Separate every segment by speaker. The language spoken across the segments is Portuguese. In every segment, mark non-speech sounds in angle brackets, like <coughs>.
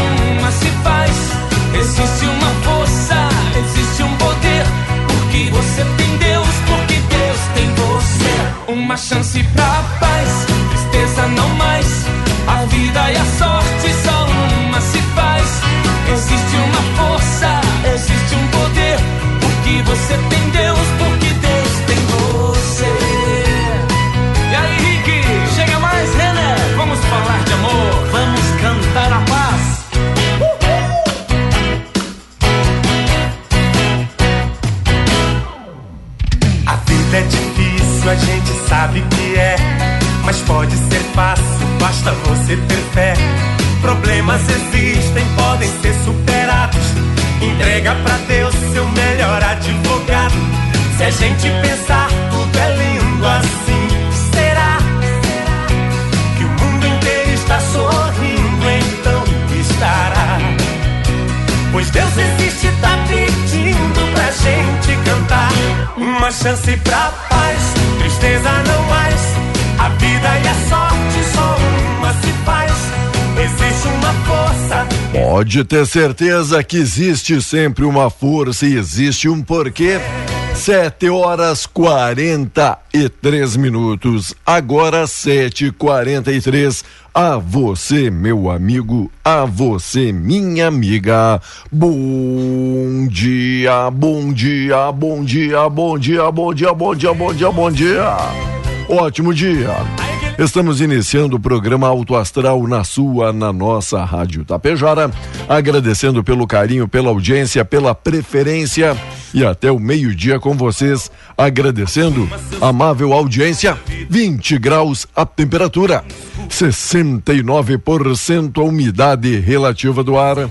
Speaker 1: uma se faz. Existe uma força, existe um poder. Porque você tem Deus, porque Deus tem você. Uma chance pra paz, tristeza não mais. A vida e a sorte
Speaker 2: gente pensar, tudo é lindo assim. Será que o mundo inteiro está sorrindo? Então estará. Pois Deus existe, tá pedindo pra gente cantar. Uma chance pra paz, tristeza não mais. A vida e a sorte só uma se faz. Existe uma força.
Speaker 3: Pode ter certeza que existe sempre uma força e existe um porquê. Sete horas quarenta e três minutos. Agora sete quarenta e três. A você, meu amigo, a você, minha amiga. Bom dia, bom dia, bom dia, bom dia, bom dia, bom dia, bom dia, bom dia. Ótimo dia. Estamos iniciando o programa Auto Astral na sua, na nossa Rádio Tapejara, agradecendo pelo carinho, pela audiência, pela preferência e até o meio-dia com vocês, agradecendo amável audiência, 20 graus a temperatura, 69% a umidade relativa do ar.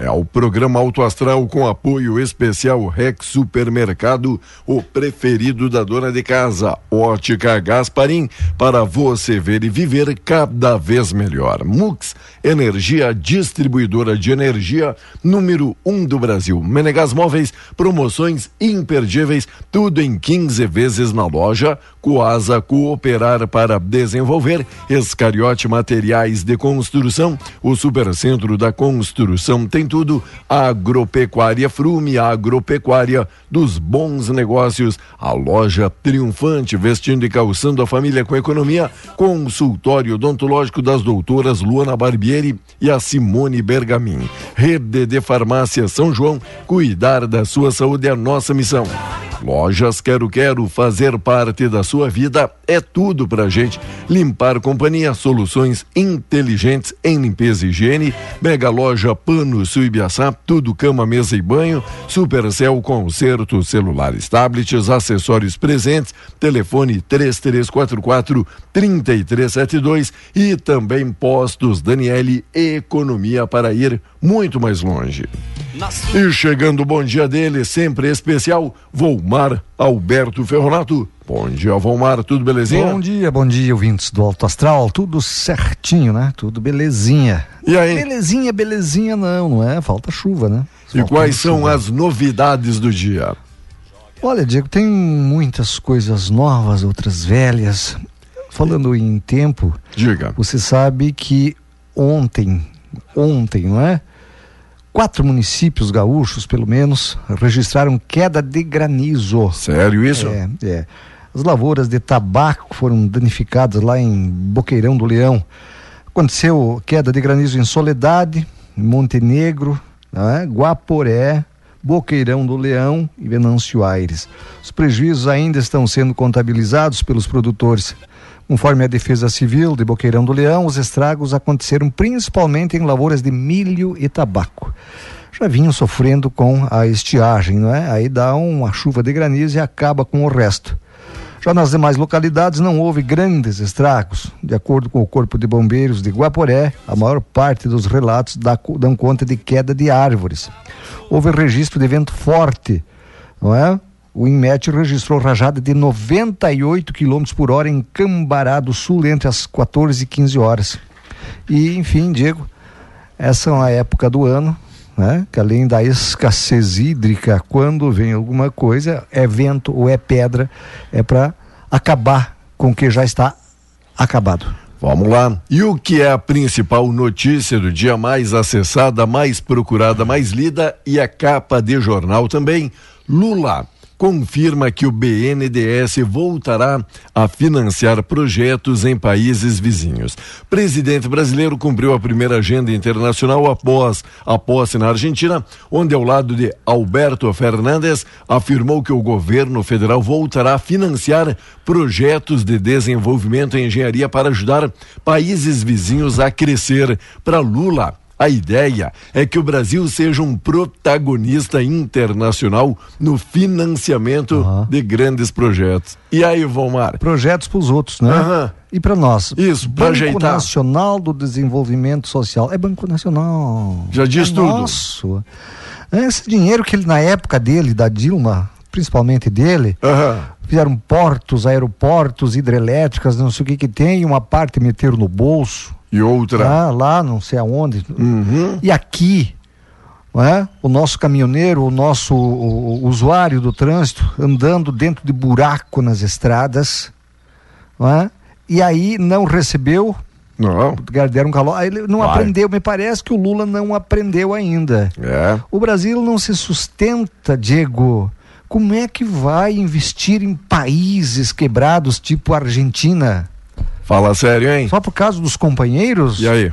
Speaker 3: É o programa Auto Astral com apoio especial Rex Supermercado, o preferido da dona de casa. Ótica Gasparim, para você ver e viver cada vez melhor. Mux, energia distribuidora de energia, número um do Brasil. Menegas Móveis, promoções imperdíveis, tudo em 15 vezes na loja. Coasa Cooperar para desenvolver. Escariote Materiais de Construção, o Supercentro da Construção tem tudo. Agropecuária Frume, agropecuária dos bons negócios. A loja triunfante, vestindo e calçando a família com economia. Consultório odontológico das doutoras Luana Barbieri e a Simone Bergamin. Rede de Farmácia São João, cuidar da sua saúde é a nossa missão. Lojas Quero Quero, fazer parte da sua vida é tudo pra gente. Limpar companhia, soluções inteligentes em limpeza e higiene. Mega Loja Pano Suibiaçá, tudo cama, mesa e banho. Supercell Concerto, celulares, tablets, acessórios presentes. Telefone 3344 3372 e também Postos Daniele Economia para ir muito mais longe. E chegando o bom dia dele, sempre especial, Volmar Alberto Ferronato. Bom dia, Volmar, tudo belezinha?
Speaker 4: Bom dia, bom dia, ouvintes do Alto Astral, tudo certinho, né? Tudo belezinha.
Speaker 3: E aí?
Speaker 4: Belezinha, belezinha não, não é? Falta chuva, né?
Speaker 3: E
Speaker 4: Falta
Speaker 3: quais são
Speaker 4: chuva.
Speaker 3: as novidades do dia?
Speaker 4: Olha, Diego, tem muitas coisas novas, outras velhas. Falando em tempo,
Speaker 3: Diga.
Speaker 4: você sabe que ontem, ontem, não é? Quatro municípios gaúchos, pelo menos, registraram queda de granizo.
Speaker 3: Sério isso?
Speaker 4: É, é. As lavouras de tabaco foram danificadas lá em Boqueirão do Leão. Aconteceu queda de granizo em Soledade, Montenegro, né? Guaporé, Boqueirão do Leão e Venâncio Aires. Os prejuízos ainda estão sendo contabilizados pelos produtores. Conforme a Defesa Civil de Boqueirão do Leão, os estragos aconteceram principalmente em lavouras de milho e tabaco. Já vinham sofrendo com a estiagem, não é? Aí dá uma chuva de granizo e acaba com o resto. Já nas demais localidades não houve grandes estragos. De acordo com o Corpo de Bombeiros de Guaporé, a maior parte dos relatos dão conta de queda de árvores. Houve registro de vento forte, não é? O INMET registrou rajada de 98 km por hora em Cambará do Sul entre as 14 e 15 horas. E, enfim, Diego, essa é uma época do ano né? Que além da escassez hídrica, quando vem alguma coisa, é vento ou é pedra, é para acabar com o que já está acabado.
Speaker 3: Vamos lá. E o que é a principal notícia do dia mais acessada, mais procurada, mais lida e a capa de jornal também? Lula confirma que o BNDES voltará a financiar projetos em países vizinhos. Presidente brasileiro cumpriu a primeira agenda internacional após a posse na Argentina, onde ao lado de Alberto Fernandes afirmou que o governo federal voltará a financiar projetos de desenvolvimento em engenharia para ajudar países vizinhos a crescer. Para Lula, a ideia é que o Brasil seja um protagonista internacional no financiamento uhum. de grandes projetos. E aí, Vomar?
Speaker 4: Projetos para os outros, né? Uhum. E para nós?
Speaker 3: Isso,
Speaker 4: para
Speaker 3: ajeitar.
Speaker 4: Banco Nacional do Desenvolvimento Social. É Banco Nacional.
Speaker 3: Já diz
Speaker 4: é
Speaker 3: tudo.
Speaker 4: Nosso. Esse dinheiro que ele, na época dele, da Dilma, principalmente dele,
Speaker 3: uhum.
Speaker 4: fizeram portos, aeroportos, hidrelétricas, não sei o que que tem, e uma parte meteram no bolso
Speaker 3: e outra.
Speaker 4: Ah, lá, não sei aonde.
Speaker 3: Uhum.
Speaker 4: E aqui, é? o nosso caminhoneiro, o nosso o, o usuário do trânsito, andando dentro de buraco nas estradas, é? e aí não recebeu.
Speaker 3: Não.
Speaker 4: Deram calor. Ele não Vai. aprendeu. Me parece que o Lula não aprendeu ainda.
Speaker 3: É.
Speaker 4: O Brasil não se sustenta, Diego. Como é que vai investir em países quebrados tipo Argentina?
Speaker 3: Fala sério, hein?
Speaker 4: Só por causa dos companheiros?
Speaker 3: E aí?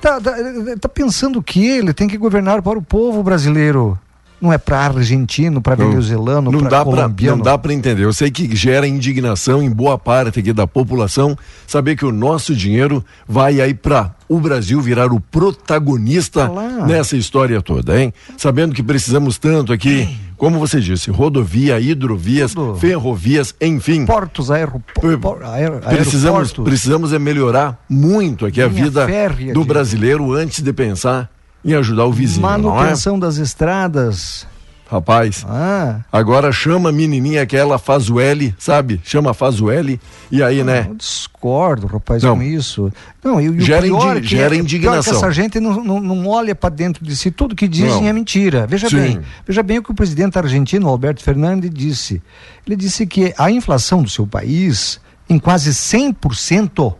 Speaker 4: Tá, tá, tá pensando que ele tem que governar para o povo brasileiro não é para argentino, para venezuelano, para colombiano.
Speaker 3: não dá para entender. Eu sei que gera indignação em boa parte aqui da população saber que o nosso dinheiro vai aí para o Brasil virar o protagonista
Speaker 4: Olá.
Speaker 3: nessa história toda, hein? Sabendo que precisamos tanto aqui, como você disse, rodovia, hidrovias, Tudo. ferrovias, enfim.
Speaker 4: Portos, aeroportos.
Speaker 3: Aer, precisamos, precisamos é melhorar muito aqui Linha a vida férrea, do brasileiro antes de pensar em ajudar o vizinho.
Speaker 4: Manutenção
Speaker 3: é?
Speaker 4: das estradas.
Speaker 3: Rapaz,
Speaker 4: ah.
Speaker 3: agora chama a menininha que ela faz o L, sabe? Chama faz o L e aí, né?
Speaker 4: Eu discordo, rapaz, não. com isso. Não, e, e
Speaker 3: gera, indi que gera é, indignação.
Speaker 4: Essa gente não, não, não olha para dentro de si, tudo que dizem não. é mentira. Veja Sim. bem, veja bem o que o presidente argentino, Alberto Fernandes, disse. Ele disse que a inflação do seu país, em quase 100%,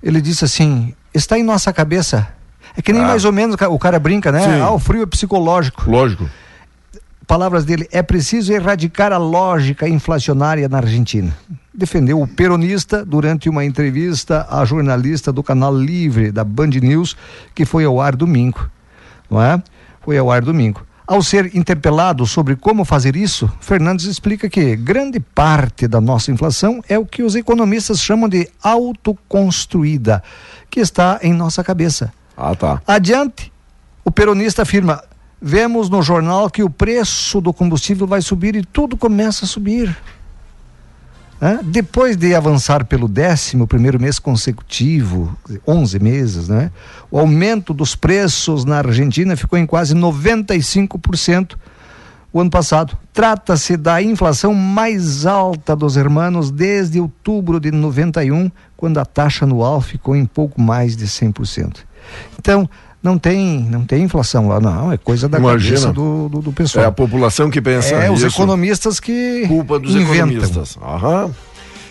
Speaker 4: ele disse assim, está em nossa cabeça é que nem ah. mais ou menos o cara brinca, né? Sim. Ah, o frio é psicológico.
Speaker 3: Lógico.
Speaker 4: Palavras dele, é preciso erradicar a lógica inflacionária na Argentina. Defendeu o peronista durante uma entrevista à jornalista do canal Livre da Band News, que foi ao ar domingo. Não é? Foi ao ar domingo. Ao ser interpelado sobre como fazer isso, Fernandes explica que grande parte da nossa inflação é o que os economistas chamam de autoconstruída, que está em nossa cabeça.
Speaker 3: Ah, tá.
Speaker 4: Adiante, o peronista afirma: vemos no jornal que o preço do combustível vai subir e tudo começa a subir. Depois de avançar pelo décimo primeiro mês consecutivo, 11 meses, né? o aumento dos preços na Argentina ficou em quase 95% o ano passado. Trata-se da inflação mais alta dos hermanos desde outubro de 91, quando a taxa anual ficou em pouco mais de 100%. Então, não tem, não tem inflação lá, não. É coisa da Imagina. cabeça do, do, do, pessoal.
Speaker 3: É a população que pensa
Speaker 4: É,
Speaker 3: isso.
Speaker 4: os economistas que.
Speaker 3: Culpa dos
Speaker 4: inventam.
Speaker 3: economistas. Aham.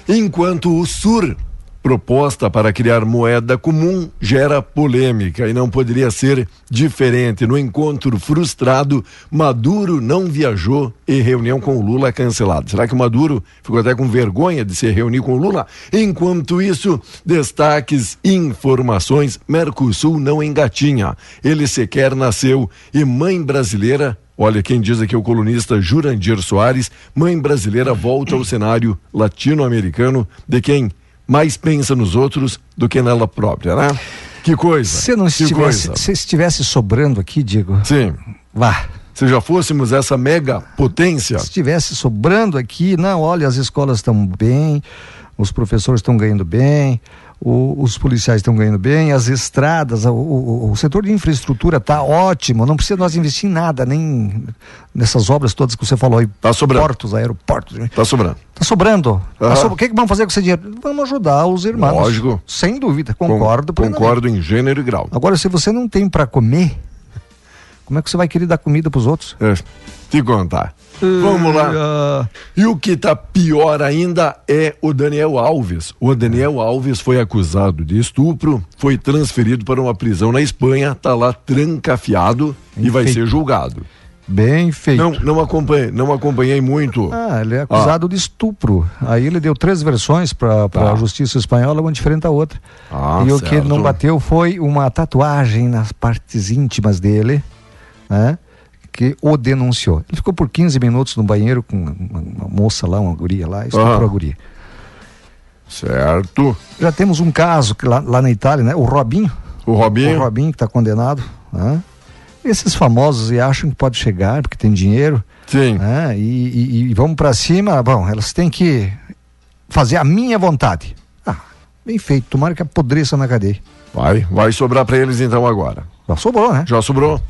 Speaker 3: Enquanto o Sur proposta para criar moeda comum gera polêmica e não poderia ser diferente. No encontro frustrado, Maduro não viajou e reunião com Lula cancelada. Será que o Maduro ficou até com vergonha de se reunir com Lula? Enquanto isso, destaques informações: Mercosul não engatinha. Ele sequer nasceu e mãe brasileira Olha, quem diz aqui é o colunista Jurandir Soares, mãe brasileira volta ao cenário latino-americano de quem mais pensa nos outros do que nela própria, né? Que coisa.
Speaker 4: Se não estivesse, se estivesse sobrando aqui, Diego.
Speaker 3: Sim.
Speaker 4: Vá.
Speaker 3: Se já fôssemos essa mega potência. Se
Speaker 4: estivesse sobrando aqui, não, olha, as escolas estão bem, os professores estão ganhando bem, o, os policiais estão ganhando bem, as estradas, o, o, o setor de infraestrutura está ótimo, não precisa nós investir em nada, nem nessas obras todas que você falou aí.
Speaker 3: Está sobrando.
Speaker 4: Portos, aeroportos.
Speaker 3: Está sobrando.
Speaker 4: Está sobrando. Uhum. Tá. O que, que vamos fazer com esse dinheiro? Vamos ajudar os irmãos.
Speaker 3: Lógico.
Speaker 4: Sem dúvida, concordo.
Speaker 3: Com, concordo em gênero e grau.
Speaker 4: Agora, se você não tem para comer, como é que você vai querer dar comida para os outros?
Speaker 3: É. Te contar. Vamos lá. E o que está pior ainda é o Daniel Alves. O Daniel Alves foi acusado de estupro, foi transferido para uma prisão na Espanha, está lá trancafiado e vai ser julgado.
Speaker 4: Bem feito.
Speaker 3: Não, não acompanhei, não acompanhei muito.
Speaker 4: Ah, ele é acusado ah. de estupro. Aí ele deu três versões para tá. a justiça espanhola, uma diferente da outra. Ah, e certo. o que não bateu foi uma tatuagem nas partes íntimas dele, né? Que o denunciou. Ele ficou por 15 minutos no banheiro com uma, uma moça lá, uma guria lá, estuprou ah. a guria.
Speaker 3: Certo.
Speaker 4: Já temos um caso que lá, lá na Itália, né? O Robinho.
Speaker 3: O Robinho.
Speaker 4: O Robinho que está condenado. Né? Esses famosos e acham que pode chegar porque tem dinheiro.
Speaker 3: Sim.
Speaker 4: Né? E, e, e vamos para cima. Bom, elas têm que fazer a minha vontade. Ah, bem feito. Tomara que apodreça na cadeia.
Speaker 3: Vai, vai sobrar para eles então agora.
Speaker 4: Já sobrou, né?
Speaker 3: Já sobrou.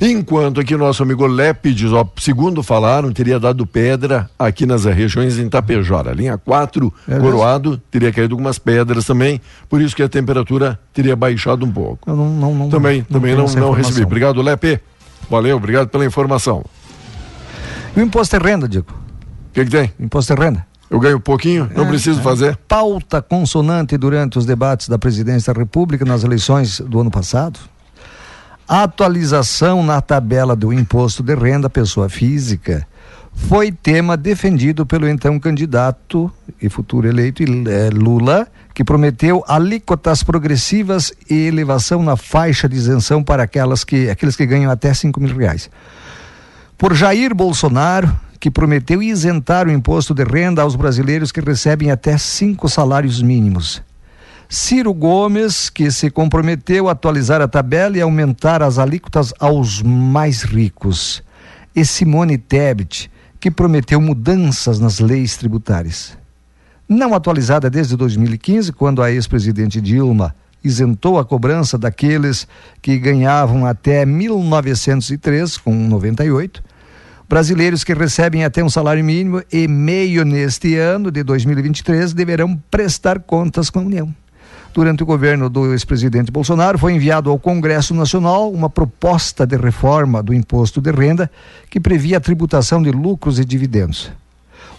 Speaker 3: Enquanto aqui nosso amigo Lépides, ó, segundo falaram, teria dado pedra aqui nas regiões em Tapejora. Linha 4, é Coroado, mesmo? teria caído algumas pedras também, por isso que a temperatura teria baixado um pouco.
Speaker 4: Eu não, não, não
Speaker 3: também não, também não, não recebi. Obrigado, Lepe. Valeu, obrigado pela informação.
Speaker 4: E o imposto de renda, Diego?
Speaker 3: O que, que tem?
Speaker 4: Imposto de renda.
Speaker 3: Eu ganho pouquinho, não é, preciso é. fazer.
Speaker 4: Pauta consonante durante os debates da presidência da República nas eleições do ano passado atualização na tabela do imposto de renda pessoa física foi tema defendido pelo então candidato e futuro eleito é, Lula, que prometeu alíquotas progressivas e elevação na faixa de isenção para aquelas que, aqueles que ganham até 5 mil reais. Por Jair Bolsonaro, que prometeu isentar o imposto de renda aos brasileiros que recebem até cinco salários mínimos. Ciro Gomes, que se comprometeu a atualizar a tabela e aumentar as alíquotas aos mais ricos. E Simone Tebet, que prometeu mudanças nas leis tributárias. Não atualizada desde 2015, quando a ex-presidente Dilma isentou a cobrança daqueles que ganhavam até 1903, com 98. Brasileiros que recebem até um salário mínimo e meio neste ano de 2023 deverão prestar contas com a União durante o governo do ex-presidente Bolsonaro, foi enviado ao Congresso Nacional uma proposta de reforma do imposto de renda que previa a tributação de lucros e dividendos.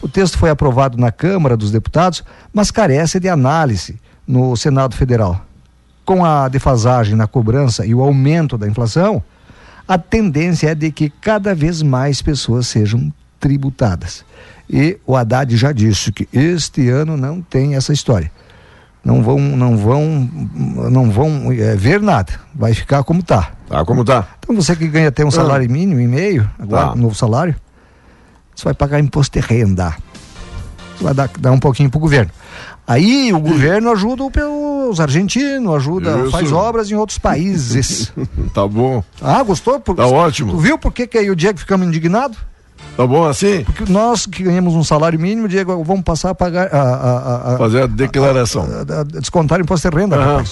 Speaker 4: O texto foi aprovado na Câmara dos Deputados, mas carece de análise no Senado Federal. Com a defasagem na cobrança e o aumento da inflação, a tendência é de que cada vez mais pessoas sejam tributadas. E o Haddad já disse que este ano não tem essa história não vão não vão não vão é, ver nada. Vai ficar como está
Speaker 3: tá como está
Speaker 4: então você que ganha até um ah. salário ah. mínimo e meio agora tá. um novo salário você vai pagar imposto de renda. Você vai dar, dar um pouquinho para o governo. Aí o governo ajuda os argentinos ajuda Isso. faz obras em outros países. <laughs>
Speaker 3: Tá bom.
Speaker 4: Ah gostou?
Speaker 3: Tá ótimo.
Speaker 4: Tu viu por que que aí o Diego ficamos indignados
Speaker 3: Tá bom assim?
Speaker 4: Porque nós que ganhamos um salário mínimo, Diego, vamos passar a pagar. A, a,
Speaker 3: a, Fazer a declaração.
Speaker 4: A, descontar imposto de renda, uhum.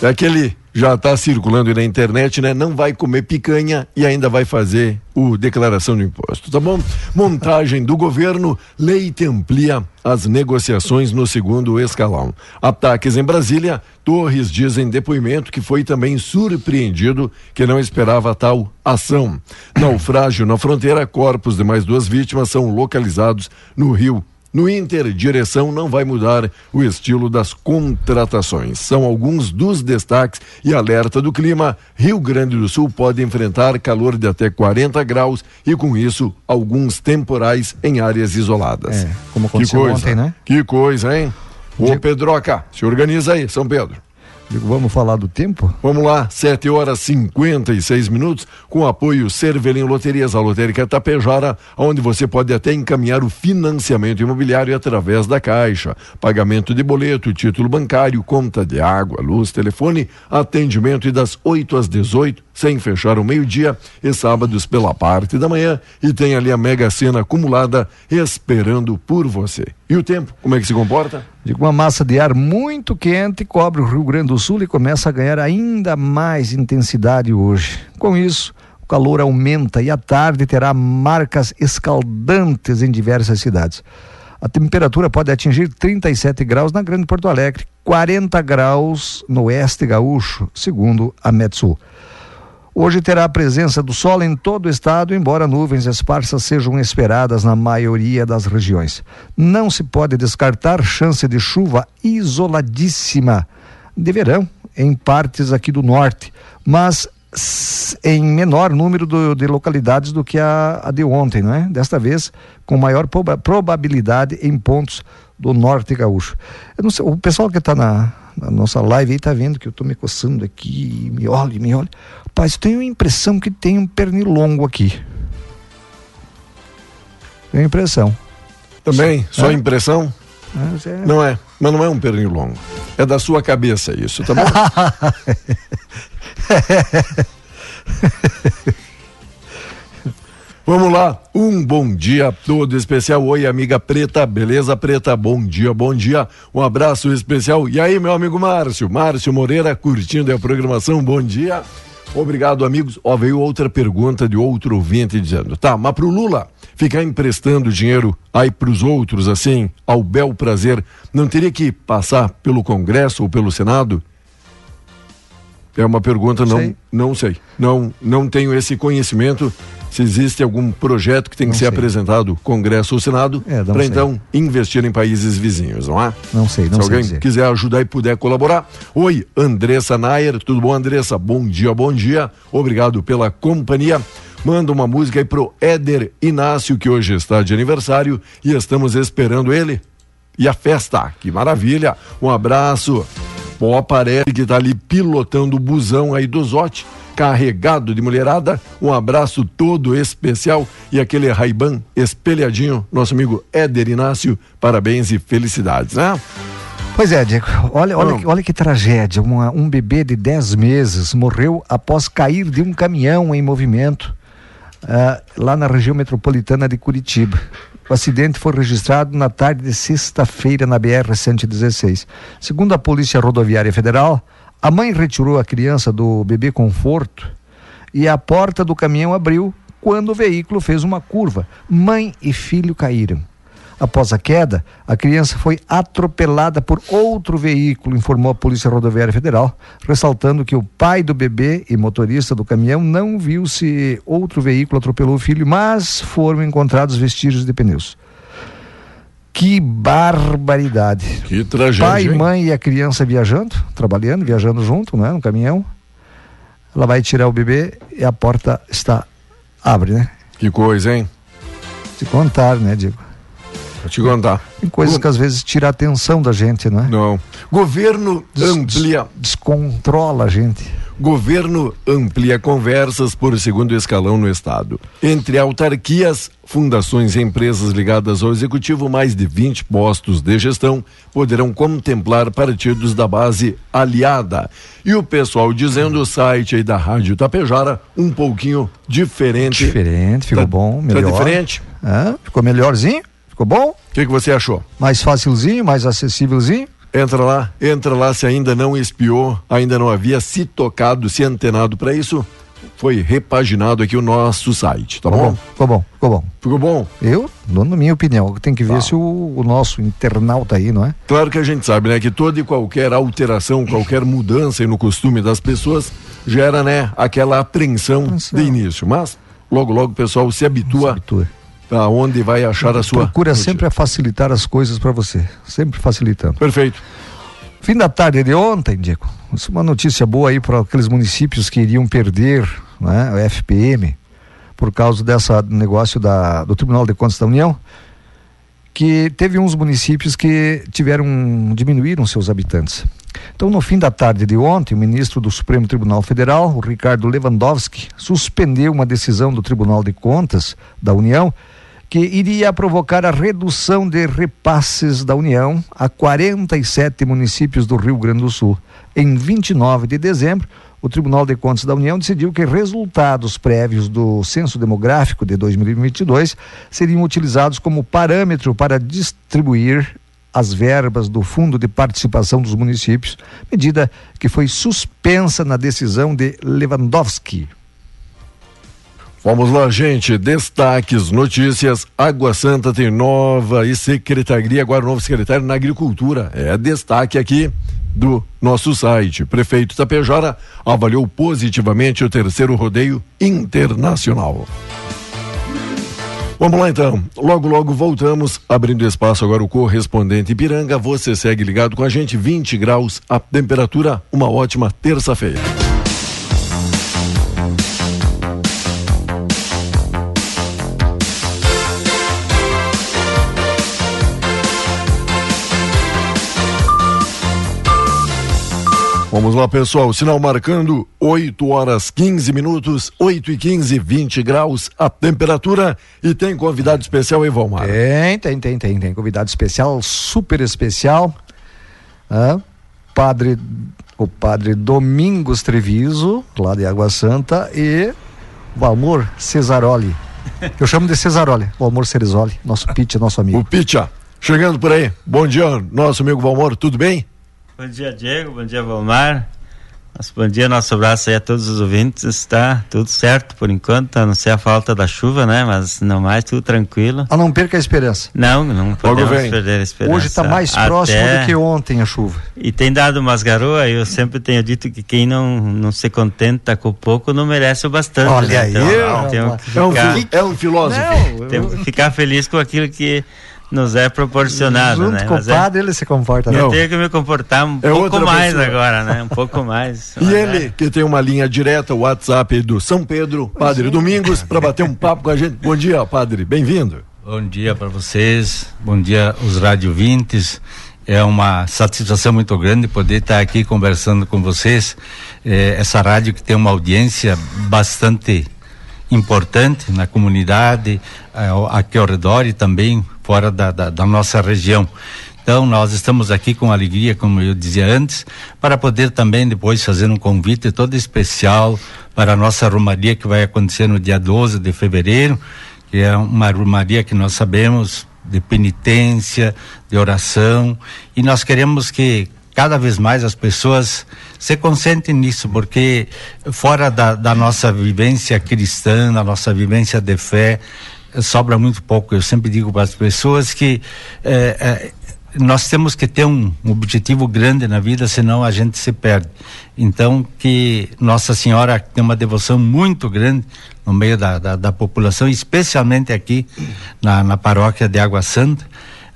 Speaker 3: É aquele já está circulando na internet, né? Não vai comer picanha e ainda vai fazer o declaração de imposto, tá bom? Montagem do governo, leite amplia as negociações no segundo escalão. Ataques em Brasília, Torres diz em depoimento que foi também surpreendido que não esperava tal ação. Naufrágio na fronteira, corpos de mais duas vítimas são localizados no Rio No Inter, direção não vai mudar o estilo das contratações. São alguns dos destaques e alerta do clima. Rio Grande do Sul pode enfrentar calor de até 40 graus e, com isso, alguns temporais em áreas isoladas.
Speaker 4: É, como aconteceu
Speaker 3: que coisa,
Speaker 4: ontem, né?
Speaker 3: Que coisa, hein? Ô, Pedroca, se organiza aí, São Pedro.
Speaker 4: Digo, vamos falar do tempo?
Speaker 3: Vamos lá, 7 horas 56 minutos, com apoio Cervelim Loterias, a lotérica Tapejara, onde você pode até encaminhar o financiamento imobiliário através da Caixa. Pagamento de boleto, título bancário, conta de água, luz, telefone, atendimento e das 8 às 18, sem fechar o meio-dia, e sábados pela parte da manhã, e tem ali a Mega Sena acumulada esperando por você. E o tempo, como é que se comporta?
Speaker 4: Digo, uma massa de ar muito quente cobre o Rio Grande do Sul e começa a ganhar ainda mais intensidade hoje. Com isso, o calor aumenta e à tarde terá marcas escaldantes em diversas cidades. A temperatura pode atingir 37 graus na Grande Porto Alegre, 40 graus no oeste gaúcho, segundo a Metsul. Hoje terá a presença do sol em todo o estado, embora nuvens esparsas sejam esperadas na maioria das regiões. Não se pode descartar chance de chuva isoladíssima de verão em partes aqui do norte, mas em menor número do, de localidades do que a, a, de ontem, não é? Desta vez com maior proba probabilidade em pontos do norte gaúcho. Sei, o pessoal que está na, na, nossa live aí está vendo que eu estou me coçando aqui, me olhe, me olhe. Rapaz, tenho a impressão que tem um pernilongo aqui. Tenho a impressão.
Speaker 3: Também? Só é? impressão? É. Não é, mas não é um pernilongo. É da sua cabeça isso, tá bom? <laughs> Vamos lá, um bom dia todo especial. Oi, amiga Preta, beleza, Preta? Bom dia, bom dia. Um abraço especial. E aí, meu amigo Márcio? Márcio Moreira, curtindo a programação, bom dia. Obrigado, amigos. Ó, veio outra pergunta de outro ouvinte dizendo: tá, mas pro Lula ficar emprestando dinheiro aí pros outros, assim, ao bel prazer, não teria que passar pelo Congresso ou pelo Senado? É uma pergunta, não sei. não sei. Não, não tenho esse conhecimento se existe algum projeto que tem que não ser sei. apresentado Congresso ou Senado é, para então investir em países vizinhos, não é?
Speaker 4: Não sei, não
Speaker 3: Se alguém
Speaker 4: dizer.
Speaker 3: quiser ajudar e puder colaborar. Oi, Andressa Nair, tudo bom, Andressa? Bom dia, bom dia. Obrigado pela companhia. Manda uma música aí pro Éder Inácio, que hoje está de aniversário e estamos esperando ele. E a festa, que maravilha. Um abraço. Bom, aparece que está ali pilotando o busão aí do Zote, carregado de mulherada. Um abraço todo especial e aquele Raiban espelhadinho, nosso amigo Éder Inácio. Parabéns e felicidades, né?
Speaker 4: Pois é, Diego, olha, olha, olha que tragédia. Uma, um bebê de 10 meses morreu após cair de um caminhão em movimento uh, lá na região metropolitana de Curitiba. O acidente foi registrado na tarde de sexta-feira na BR-116. Segundo a Polícia Rodoviária Federal, a mãe retirou a criança do bebê conforto e a porta do caminhão abriu quando o veículo fez uma curva. Mãe e filho caíram. Após a queda, a criança foi atropelada por outro veículo, informou a Polícia Rodoviária Federal, ressaltando que o pai do bebê e motorista do caminhão não viu se outro veículo atropelou o filho, mas foram encontrados vestígios de pneus. Que barbaridade.
Speaker 3: Que tragédia.
Speaker 4: Pai,
Speaker 3: hein?
Speaker 4: mãe e a criança viajando, trabalhando, viajando junto, né, no caminhão. Ela vai tirar o bebê e a porta está abre, né?
Speaker 3: Que coisa, hein?
Speaker 4: Se contar, né, Diego?
Speaker 3: Vou te contar.
Speaker 4: Tem coisas Go... que às vezes tira a atenção da gente, não é?
Speaker 3: Não. Governo des amplia.
Speaker 4: Descontrola a gente.
Speaker 3: Governo amplia conversas por segundo escalão no Estado. Entre autarquias, fundações e empresas ligadas ao Executivo, mais de 20 postos de gestão poderão contemplar partidos da base aliada. E o pessoal dizendo o site aí da Rádio Tapejara um pouquinho diferente.
Speaker 4: Diferente, ficou tá, bom, melhor.
Speaker 3: Tá diferente?
Speaker 4: Ah, ficou melhorzinho? Ficou bom? O
Speaker 3: que, que você achou?
Speaker 4: Mais facilzinho, mais acessívelzinho?
Speaker 3: Entra lá, entra lá se ainda não espiou, ainda não havia se tocado, se antenado para isso. Foi repaginado aqui o nosso site, tá bom?
Speaker 4: Ficou bom, ficou bom.
Speaker 3: Ficou bom?
Speaker 4: Eu, dando minha opinião, tem que ver tá. se o, o, nosso internauta aí, não é?
Speaker 3: Claro que a gente sabe, né, que toda e qualquer alteração, qualquer mudança no costume das pessoas gera, né, aquela apreensão, apreensão. de início, mas logo logo o pessoal se habitua. Se habitua aonde vai achar a sua.
Speaker 4: Procura notícia. sempre facilitar as coisas para você, sempre facilitando.
Speaker 3: Perfeito.
Speaker 4: Fim da tarde de ontem, Diego, uma notícia boa aí para aqueles municípios que iriam perder né, o FPM por causa dessa negócio da, do Tribunal de Contas da União, que teve uns municípios que tiveram diminuíram seus habitantes. Então, no fim da tarde de ontem, o ministro do Supremo Tribunal Federal, o Ricardo Lewandowski, suspendeu uma decisão do Tribunal de Contas da União que iria provocar a redução de repasses da União a 47 municípios do Rio Grande do Sul. Em 29 de dezembro, o Tribunal de Contas da União decidiu que resultados prévios do censo demográfico de 2022 seriam utilizados como parâmetro para distribuir as verbas do Fundo de Participação dos Municípios, medida que foi suspensa na decisão de Lewandowski.
Speaker 3: Vamos lá, gente. Destaques, notícias. Água Santa tem nova e secretaria, agora novo secretário na Agricultura. É destaque aqui do nosso site. Prefeito Tapejara avaliou positivamente o terceiro rodeio internacional. Vamos lá então. Logo, logo voltamos, abrindo espaço agora o correspondente Ipiranga. Você segue ligado com a gente, 20 graus a temperatura. Uma ótima terça-feira. Vamos lá, pessoal. Sinal marcando 8 horas 15 minutos, 8 e 15, 20 graus a temperatura. E tem convidado especial, aí, Valmar?
Speaker 4: Tem, tem, tem, tem. Tem convidado especial, super especial. Ah, padre, o padre Domingos Treviso, lá de Água Santa, e Valmor Cesaroli. Eu chamo de Cesaroli, Valmor Ceresoli, nosso Pitcha, nosso amigo.
Speaker 3: O Pitcha, chegando por aí. Bom dia, nosso amigo Valmor, tudo bem?
Speaker 5: Bom dia, Diego. Bom dia, Valmar. Nosso bom dia, nosso abraço aí a todos os ouvintes. Está tudo certo por enquanto, a não ser a falta da chuva, né? Mas não mais, tudo tranquilo.
Speaker 4: Ah, não perca a esperança.
Speaker 5: Não, não podemos perder a esperança.
Speaker 4: Hoje está mais Até... próximo do que ontem a chuva.
Speaker 5: E tem dado umas garoas, eu sempre tenho dito que quem não, não se contenta com pouco não merece o bastante.
Speaker 4: Olha né?
Speaker 3: então, aí, é, um, é um filósofo.
Speaker 5: Não, eu... que ficar feliz com aquilo que nos é proporcionado,
Speaker 4: Junto
Speaker 5: né?
Speaker 4: com Mas o é padre é... ele se comporta.
Speaker 5: Eu tenho que me comportar um é pouco mais pessoa. agora, né? Um pouco mais. <laughs>
Speaker 3: e ele, é. que tem uma linha direta, o WhatsApp do São Pedro, Padre Domingos, para bater um papo com a gente. Bom dia, Padre, bem-vindo.
Speaker 6: Bom dia para vocês, bom dia os radiovintes. É uma satisfação muito grande poder estar aqui conversando com vocês. É, essa rádio que tem uma audiência bastante importante na comunidade, é, aqui ao redor e também fora da, da, da nossa região. Então, nós estamos aqui com alegria, como eu dizia antes, para poder também depois fazer um convite todo especial para a nossa romaria que vai acontecer no dia 12 de fevereiro, que é uma romaria que nós sabemos de penitência, de oração, e nós queremos que cada vez mais as pessoas se concentrem nisso, porque fora da, da nossa vivência cristã, da nossa vivência de fé, sobra muito pouco. Eu sempre digo para as pessoas que é, é, nós temos que ter um, um, objetivo grande na vida, senão a gente se perde. Então, que Nossa Senhora tem uma devoção muito grande no meio da, da, da população, especialmente aqui na, na paróquia de Água Santa.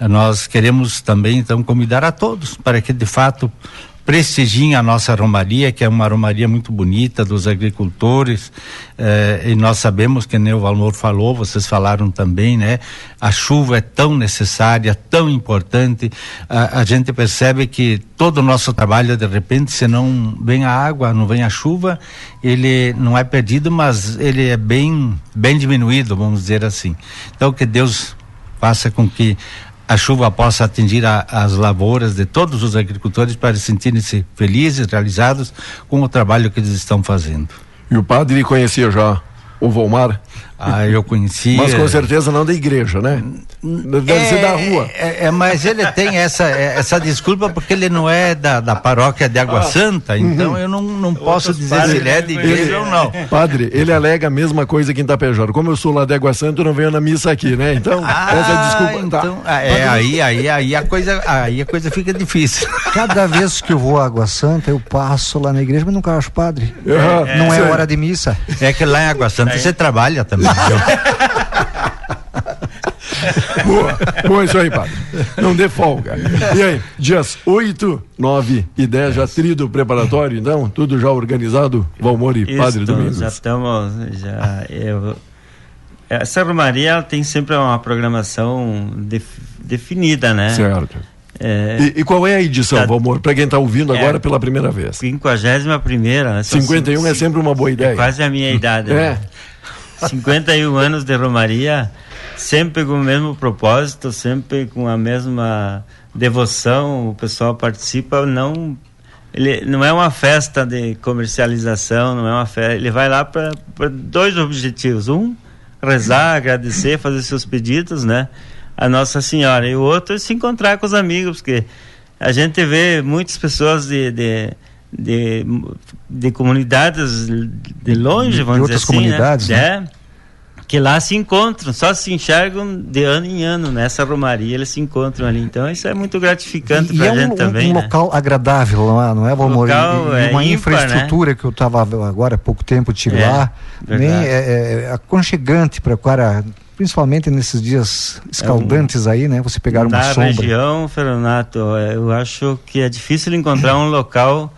Speaker 6: Nós queremos também, então, convidar a todos para que, de fato, prestigiem a nossa romaria, que é uma romaria muito bonita dos agricultores, eh, e nós sabemos que nem o Valmor falou, vocês falaram também, né? A chuva é tão necessária, tão importante, a, a gente percebe que todo o nosso trabalho, de repente, se não vem a água, não vem a chuva, ele não é perdido, mas ele é bem, bem diminuído, vamos dizer assim. Então, que Deus faça com que a chuva possa atingir a, as lavouras de todos os agricultores para sentirem-se felizes, realizados com o trabalho que eles estão fazendo.
Speaker 3: E o padre conhecia já o Volmar?
Speaker 6: Ah, eu conheci.
Speaker 3: Mas com certeza não da igreja, né? Deve é, ser da rua.
Speaker 6: É, é, mas ele tem essa, é, essa desculpa porque ele não é da, da paróquia de Água ah, Santa, então uhum. eu não, não posso dizer se ele é de igreja ele, ou não.
Speaker 3: Padre, ele alega a mesma coisa que em Tapejara. Como eu sou lá de Água Santa, eu não venho na missa aqui, né? Então, ah, essa desculpa.
Speaker 6: Tá. Então, tá. É, aí, aí, aí, a coisa, aí a coisa fica difícil.
Speaker 4: Cada vez que eu vou a Água Santa, eu passo lá na igreja, mas nunca acho padre. É, não é, hora de missa.
Speaker 6: É que lá em Água Santa você trabalha também. <laughs>
Speaker 3: boa, boa isso aí, padre. Não dê folga. E aí, dias 8, 9 e 10, já trido preparatório, então? Tudo já organizado, Valmor e
Speaker 5: Isso,
Speaker 3: Padre Domingos?
Speaker 5: Já estamos, já, eu, essa Romaria tem sempre uma programação def, definida, né?
Speaker 3: Certo.
Speaker 5: É,
Speaker 3: e, e, qual é a edição,
Speaker 5: tá,
Speaker 3: Valmor, para quem está ouvindo agora é, pela primeira vez?
Speaker 5: 51 primeira. Né?
Speaker 3: 51 cinco, é sempre uma boa ideia. É
Speaker 5: quase a minha idade.
Speaker 3: É.
Speaker 5: Né? 51 anos de Romaria, sempre com o mesmo propósito, sempre com a mesma devoção, o pessoal participa, não ele não é uma festa de comercialização, não é uma festa, ele vai lá para dois objetivos, um rezar, agradecer, fazer seus pedidos, né? A Nossa Senhora e o outro é se encontrar com os amigos, porque a gente vê muitas pessoas de, de de, de comunidades de longe, vamos
Speaker 4: de
Speaker 5: dizer assim,
Speaker 4: comunidades,
Speaker 5: né? né? que lá se encontram, só se enxergam de ano em ano nessa romaria, eles se encontram ali. Então isso é muito gratificante para a
Speaker 4: é
Speaker 5: gente
Speaker 4: um,
Speaker 5: também.
Speaker 4: um
Speaker 5: né?
Speaker 4: local agradável, é, não é Valmor?
Speaker 5: Local,
Speaker 4: e, e uma
Speaker 5: é
Speaker 4: infraestrutura
Speaker 5: ímpar, né?
Speaker 4: que eu estava agora há pouco tempo tive
Speaker 5: É,
Speaker 4: lá, bem é, é aconchegante para o cara, principalmente nesses dias escaldantes aí, né? Você pegar uma
Speaker 5: Na
Speaker 4: sombra.
Speaker 5: região, Fernando, eu acho que é difícil encontrar um local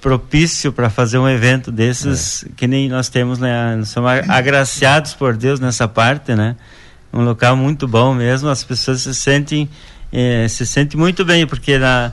Speaker 5: propício para fazer um evento desses que nem nós temos, né? Somos agraciados por Deus nessa parte, né? Um local muito bom mesmo, as pessoas se sentem eh, se sentem muito bem porque na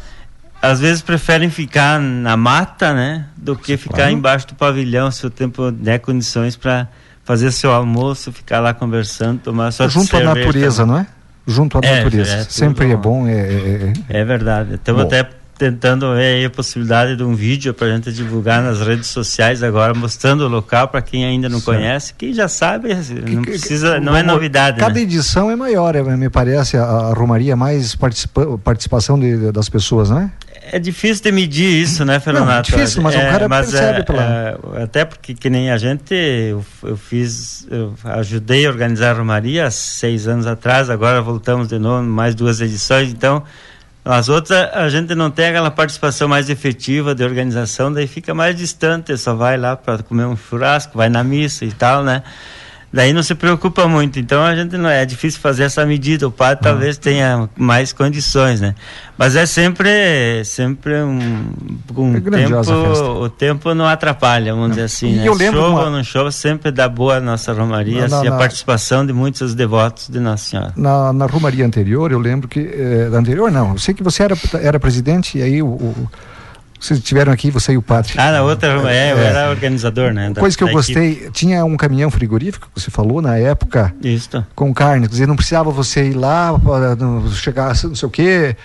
Speaker 5: às vezes preferem ficar na mata, né, do que ficar
Speaker 4: Claro.
Speaker 5: embaixo do pavilhão se o tempo der condições para fazer seu almoço, ficar lá conversando, tomar sua
Speaker 4: Junto à natureza,
Speaker 5: também.
Speaker 4: não é? Junto à
Speaker 5: É,
Speaker 4: natureza.
Speaker 5: é
Speaker 4: Sempre é bom. É, é- é-
Speaker 5: É verdade. Estamos
Speaker 4: Bom.
Speaker 5: até tentando ver a possibilidade de um vídeo para a gente divulgar nas redes sociais agora, mostrando o local para quem ainda não
Speaker 4: Certo.
Speaker 5: conhece. Quem já sabe, não
Speaker 4: que-
Speaker 5: precisa, não é novidade.
Speaker 4: Cada
Speaker 5: né?
Speaker 4: edição é maior, é, me parece, a, a Romaria mais participa, participação de- das pessoas, não é?
Speaker 5: É difícil de medir isso, né, Fernando?
Speaker 4: Não, é difícil, mas o cara percebe
Speaker 5: é,
Speaker 4: pela-
Speaker 5: é, até porque que nem a gente, eu, eu fiz, eu ajudei a organizar a Romaria há seis anos atrás, agora voltamos de novo, mais duas edições, então as outras a gente não tem aquela participação mais efetiva de organização, daí fica mais distante, só vai lá para comer um churrasco, vai na missa e tal, né? Daí não se preocupa muito, então a gente não é difícil fazer essa medida. O padre talvez tenha mais condições, né? Mas é sempre, sempre um, um
Speaker 4: É
Speaker 5: tempo,
Speaker 4: a
Speaker 5: o tempo não atrapalha, vamos dizer assim,
Speaker 4: E
Speaker 5: né? chova
Speaker 4: uma-
Speaker 5: ou não chova, sempre dá boa a nossa romaria,
Speaker 4: Na- na-
Speaker 5: assim, a
Speaker 4: na-
Speaker 5: participação de muitos devotos de Nossa Senhora.
Speaker 4: Na, na Romaria anterior, eu lembro que. eh, da anterior, não. Eu sei que você era, era presidente e aí o, o- vocês estiveram aqui, você e o padre.
Speaker 5: Ah, na outra, é, eu
Speaker 4: É.
Speaker 5: era organizador, né? da-
Speaker 4: Coisa que eu
Speaker 5: da equipe.
Speaker 4: gostei, tinha um caminhão frigorífico, que você falou na época,
Speaker 5: Isso.
Speaker 4: com carne. Quer dizer, não precisava você ir lá, pra, não, chegar, não sei o quê.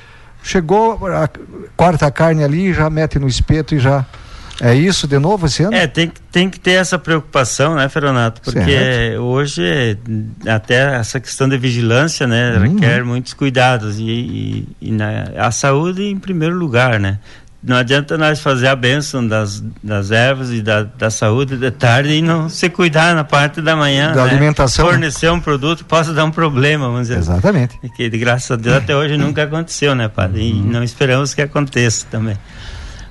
Speaker 4: Chegou, a- corta a carne ali, já mete no espeto e já. É isso de novo esse ano?
Speaker 5: É, tem, que- tem que ter essa preocupação, né, Feronato? Porque
Speaker 4: Certo.
Speaker 5: hoje, até essa questão de vigilância, né,
Speaker 4: Uhum.
Speaker 5: requer muitos cuidados. E, e, e na, a saúde em primeiro lugar, né? Não adianta nós fazer a bênção das, das ervas e da, da saúde de tarde e não se cuidar na parte da manhã.
Speaker 4: Da
Speaker 5: né?
Speaker 4: alimentação.
Speaker 5: Fornecer um produto possa dar um problema, vamos dizer.
Speaker 4: Exatamente.
Speaker 5: E que, de graças a Deus, até hoje nunca aconteceu, né, padre? E não esperamos que aconteça também.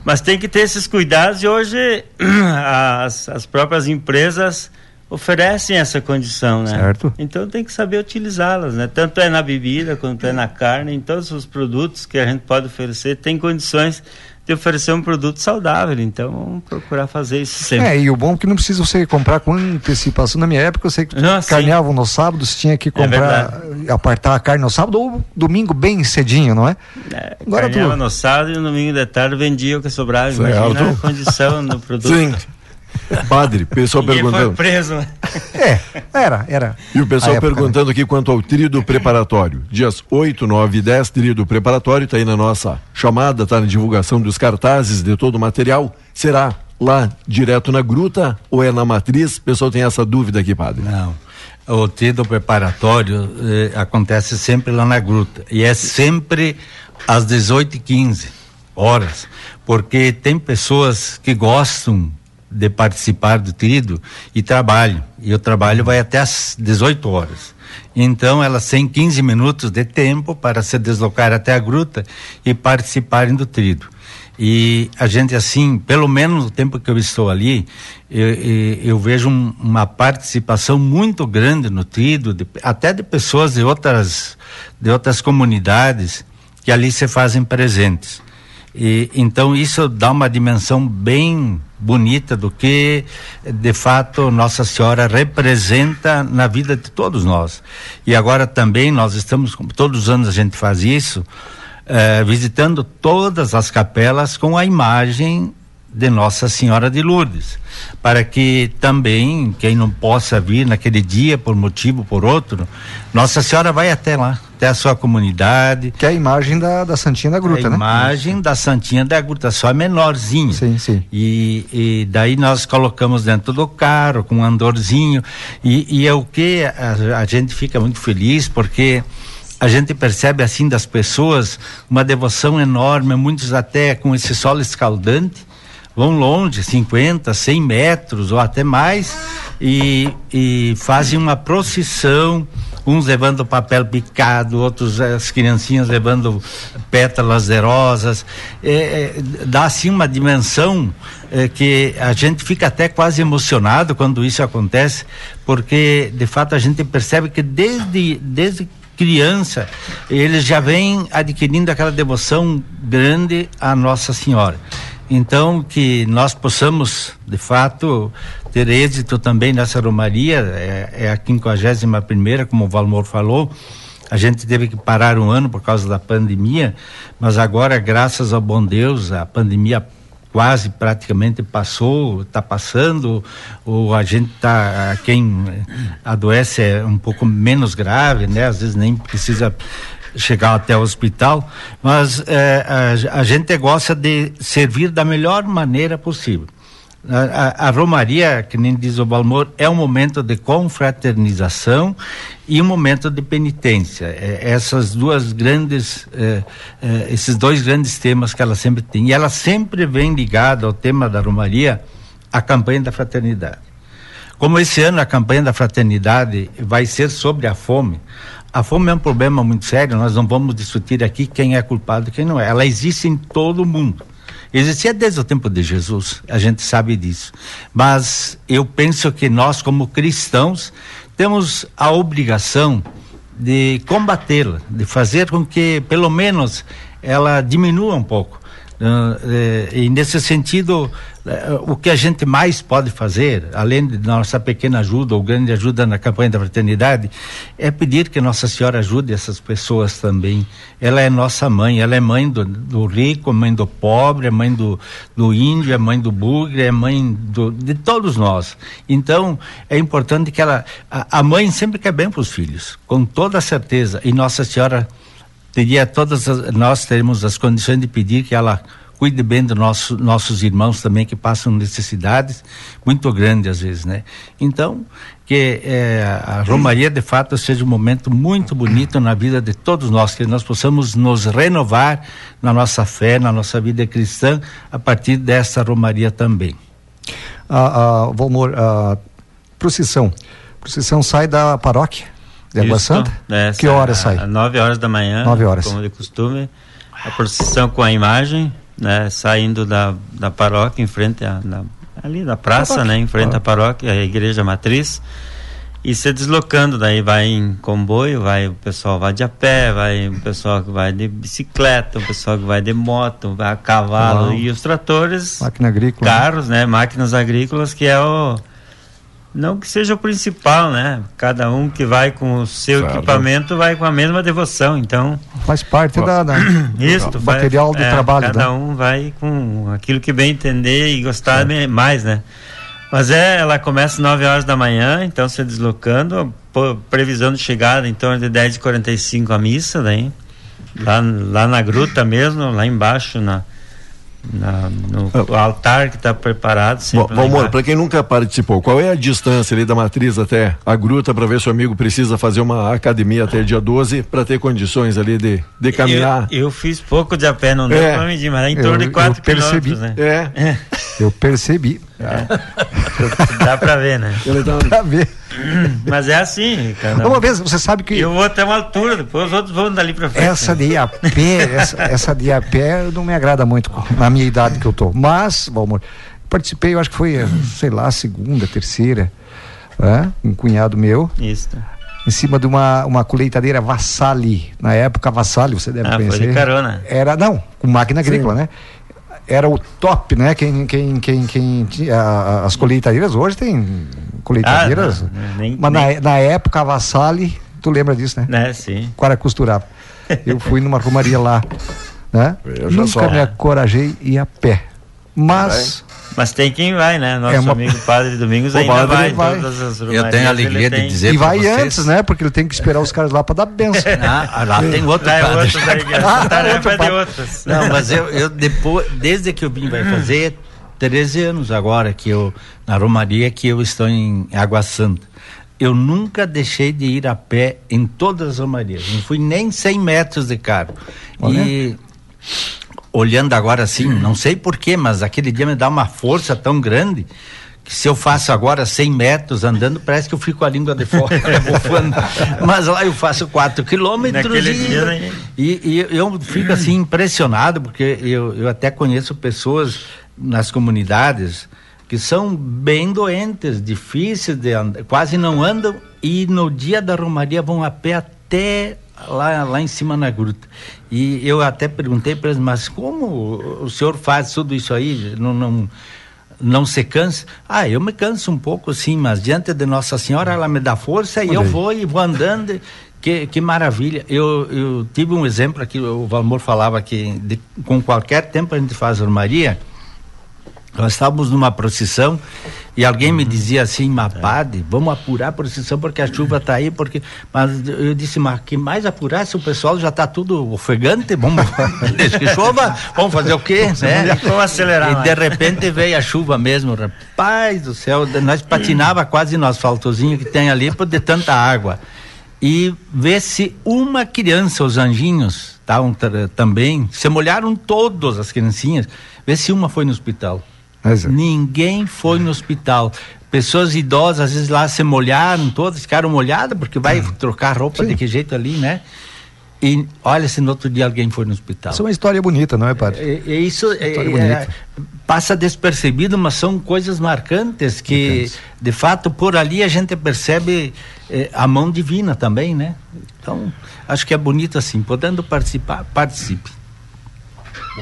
Speaker 5: Mas tem que ter esses cuidados e hoje <clears throat> as, as próprias empresas oferecem essa condição, né?
Speaker 4: Certo.
Speaker 5: Então tem que saber utilizá-las, né? Tanto é na bebida quanto é na carne, em todos os produtos que a gente pode oferecer, tem condições de oferecer um produto saudável. Então procurar fazer isso sempre.
Speaker 4: É, e o bom é que não precisa você comprar com antecipação. Na minha época, eu sei que
Speaker 5: Não, sim.
Speaker 4: carneavam no sábado, você tinha que comprar, apartar a carne no sábado ou domingo bem cedinho, não é?
Speaker 5: É,
Speaker 4: Agora
Speaker 5: carneava
Speaker 4: tu-
Speaker 5: no sábado e no domingo de tarde vendia o que sobrava.
Speaker 3: Certo.
Speaker 5: Imagina a condição do <laughs> produto.
Speaker 3: Sim. Padre, pessoal
Speaker 5: Ninguém foi
Speaker 3: perguntando.
Speaker 5: preso, né?
Speaker 4: É, era, era.
Speaker 3: E o pessoal
Speaker 4: época,
Speaker 3: perguntando aqui quanto ao trido preparatório. Dias 8, 9 e 10, trido preparatório, está aí na nossa chamada, está na divulgação dos cartazes de todo o material. Será lá direto na gruta ou é na matriz? O pessoal tem essa dúvida aqui, padre.
Speaker 6: Não. O trido preparatório eh, acontece sempre lá na gruta. E é sempre às 18h15 horas. Porque tem pessoas que gostam de participar do trido e trabalham. E o trabalho vai até às 18 horas. Então elas têm 15 minutos de tempo para se deslocar até a gruta e participarem do trido. E a gente, assim, pelo menos no tempo que eu estou ali, eu, eu vejo um, uma participação muito grande no trido, de, até de pessoas de outras, de outras comunidades que ali se fazem presentes. E, então isso dá uma dimensão bem bonita do que de fato Nossa Senhora representa na vida de todos nós. E agora também nós estamos, todos os anos a gente faz isso, eh, visitando todas as capelas com a imagem de Nossa Senhora de Lourdes, para que também quem não possa vir naquele dia por motivo por outro, Nossa Senhora vai até lá, até a sua comunidade.
Speaker 4: Que é a imagem da, da Santinha da Gruta,
Speaker 6: a
Speaker 4: né?
Speaker 6: imagem da Santinha da Gruta, só menorzinho.
Speaker 4: Sim, sim.
Speaker 6: E, e daí nós colocamos dentro do carro com um andorzinho e, e é o que a, a gente fica muito feliz porque a gente percebe assim das pessoas uma devoção enorme, muitos até com esse sol escaldante, vão longe, 50, 100 metros ou até mais, e, e fazem uma procissão, uns levando papel picado, outros as criancinhas levando pétalas de rosas, é, é, dá assim uma dimensão é, que a gente fica até quase emocionado quando isso acontece, porque de fato a gente percebe que desde, desde criança, eles já vêm adquirindo aquela devoção grande à Nossa Senhora. Então, que nós possamos, de fato, ter êxito também nessa romaria, é, é a 51 primeira, como o Valmor falou, a gente teve que parar um ano por causa da pandemia, mas agora, graças ao bom Deus, a pandemia quase praticamente passou, está passando, ou a gente está, quem adoece é um pouco menos grave, né? Às vezes nem precisa chegar até o hospital, mas é, a, a, gente gosta de servir da melhor maneira possível. A, a, a, Romaria, que nem diz o Balmor, é um momento de confraternização e um momento de penitência. É, essas duas grandes, é, esses dois grandes temas que ela sempre tem. E ela sempre vem ligada ao tema da Romaria, a campanha da fraternidade. Como esse ano a campanha da fraternidade vai ser sobre a fome, a fome é um problema muito sério, nós não vamos discutir aqui quem é culpado e quem não é. Ela existe em todo o mundo. Existia desde o tempo de Jesus, a gente sabe disso. Mas eu penso que nós, como cristãos, temos a obrigação de combatê-la, de fazer com que, pelo menos, ela diminua um pouco. Uh, e nesse sentido, uh, o que a gente mais pode fazer, além de nossa pequena ajuda ou grande ajuda na campanha da fraternidade, é pedir que Nossa Senhora ajude essas pessoas também. Ela é nossa mãe, ela é mãe do, do rico, mãe do pobre, é mãe do, do índio, é mãe do bugre, é mãe do, de todos nós. Então, é importante que ela. A, a mãe sempre quer bem para os filhos, com toda certeza. E Nossa Senhora teria todas as, nós teremos as condições de pedir que ela cuide bem dos nosso, nossos irmãos também que passam necessidades muito grandes às vezes, né? Então, que eh, a Romaria de fato seja um momento muito bonito na vida de todos nós, que nós possamos nos renovar na nossa fé, na nossa vida cristã, a partir dessa Romaria também.
Speaker 4: Ah, ah, Valmor, a procissão. Procissão sai da paróquia? De Água Santa?
Speaker 5: É,
Speaker 4: que hora sai?
Speaker 5: Às 9 horas da manhã.
Speaker 4: 9 horas.
Speaker 5: Como de costume. A procissão com a imagem, né? Saindo da, da paróquia em frente a, na, ali da praça, né? Em frente à paróquia, a igreja matriz. E se deslocando, daí vai em comboio, vai o pessoal vai de a pé, vai o pessoal que vai de bicicleta, o pessoal que vai de moto, vai a cavalo e os tratores,
Speaker 4: máquina agrícola,
Speaker 5: carros, né? Máquinas agrícolas que é o não que seja o principal, né? Cada um que vai com o seu claro. equipamento vai com a mesma devoção, então
Speaker 4: faz parte da, da <coughs>
Speaker 5: isso,
Speaker 4: do material do
Speaker 5: é,
Speaker 4: trabalho.
Speaker 5: Cada né? um vai com aquilo que bem entender e gostar é. mais, né? Mas é, ela começa às 9 horas da manhã, então se deslocando, previsão de chegada em torno de 10h45 a missa, daí, lá, lá na gruta mesmo, lá embaixo, na, na, no ah. altar que está preparado.
Speaker 3: Valmor, para quem nunca participou, qual é a distância ali da matriz até a gruta para ver se o amigo precisa fazer uma academia até dia 12 para ter condições ali de, de caminhar?
Speaker 5: Eu, eu fiz pouco de a pé, não deu é, para medir, mas é em torno eu, de 4 quilômetros, né?
Speaker 3: É. <laughs>
Speaker 4: Eu percebi.
Speaker 5: É. <laughs> Dá pra ver, né?
Speaker 4: Dá pra ver. <clears throat>
Speaker 5: Mas é assim, cara.
Speaker 4: Uma vez, você sabe que.
Speaker 5: Eu vou até uma altura, depois os outros vão dali pra frente.
Speaker 4: Essa de ir a pé, essa, essa de ir a pé não me agrada muito na minha idade que eu tô. Mas, Valmor, participei, eu acho que foi, sei lá, segunda, terceira, né? um cunhado meu.
Speaker 5: Isso.
Speaker 4: Em cima de uma, uma colheitadeira Vassali. Na época, Vassali, você deve
Speaker 5: ah,
Speaker 4: conhecer.
Speaker 5: Foi de carona.
Speaker 4: Era, não, com máquina agrícola, Sim. né? Era o top, né? Quem, quem, quem, quem tinha, as colheitadeiras hoje tem colheitadeiras. Ah, não, nem, mas nem... Na, na época a Vassali, tu lembra disso, né?
Speaker 5: Né, sim.
Speaker 4: O cara costurava. Eu <laughs> fui numa romaria lá, né? Nunca só. me acorajei ir a pé. Mas
Speaker 5: mas tem quem vai, né? Nosso é uma... amigo Padre Domingos <laughs> ainda vai, vai.
Speaker 6: todas as Eu tenho a alegria de tem. dizer
Speaker 4: E vai vocês... antes, né? Porque ele tem que esperar os caras lá para dar benção. <laughs>
Speaker 6: Ah, lá tem outro
Speaker 5: lá
Speaker 6: padre.
Speaker 5: Outros aí, ah, outro <laughs> padre. outros.
Speaker 6: Não, mas eu, eu depois, desde que eu vim, vai fazer 13 anos agora que eu, na Romaria, que eu estou em Água Santa. Eu nunca deixei de ir a pé em todas as romarias. Não fui nem 100 metros de carro. Olha. E olhando agora assim, não sei porquê, mas aquele dia me dá uma força tão grande que se eu faço agora 100 metros andando, parece que eu fico com a língua de fora, <laughs> mas lá eu faço 4 quilômetros e, dia, né? e, e, eu fico assim impressionado, porque eu, eu até conheço pessoas nas comunidades que são bem doentes, difíceis de andar, quase não andam e no dia da romaria vão a pé até lá, lá em cima na gruta. E eu até perguntei para eles, mas como o senhor faz tudo isso aí? Não, não, não se cansa? Ah, eu me canso um pouco, sim, mas diante de Nossa Senhora, ela me dá força e eu vou e vou andando. Que, que maravilha. Eu, eu tive um exemplo aqui, o Valmor falava que de, com qualquer tempo a gente faz armaria nós estávamos numa procissão e alguém me dizia assim, Mapade, vamos apurar a procissão porque a chuva está aí, porque. Mas eu disse, mas que mais apurar se o pessoal já está tudo ofegante? Vamos, <laughs> <laughs> deixa que chova, vamos fazer o quê? Né?
Speaker 5: Vamos acelerar.
Speaker 6: E mais. de repente veio a chuva mesmo, rapaz do céu, nós patinava quase no asfaltozinho que tem ali por de tanta água. E vê se uma criança, os anjinhos, estavam também, se molharam todas as criancinhas, vê se uma foi no hospital. Exato. Ninguém foi no hospital. Pessoas idosas, às vezes lá se molharam todas, ficaram molhadas, porque vai uhum. trocar roupa Sim. de que jeito ali, né? E olha se no outro dia alguém foi no hospital.
Speaker 4: Isso é uma história bonita, não é, padre?
Speaker 6: É, é isso é, é, passa despercebido, mas são coisas marcantes que, de fato, por ali a gente percebe é, a mão divina também, né? Então, acho que é bonito assim, podendo participar, participe.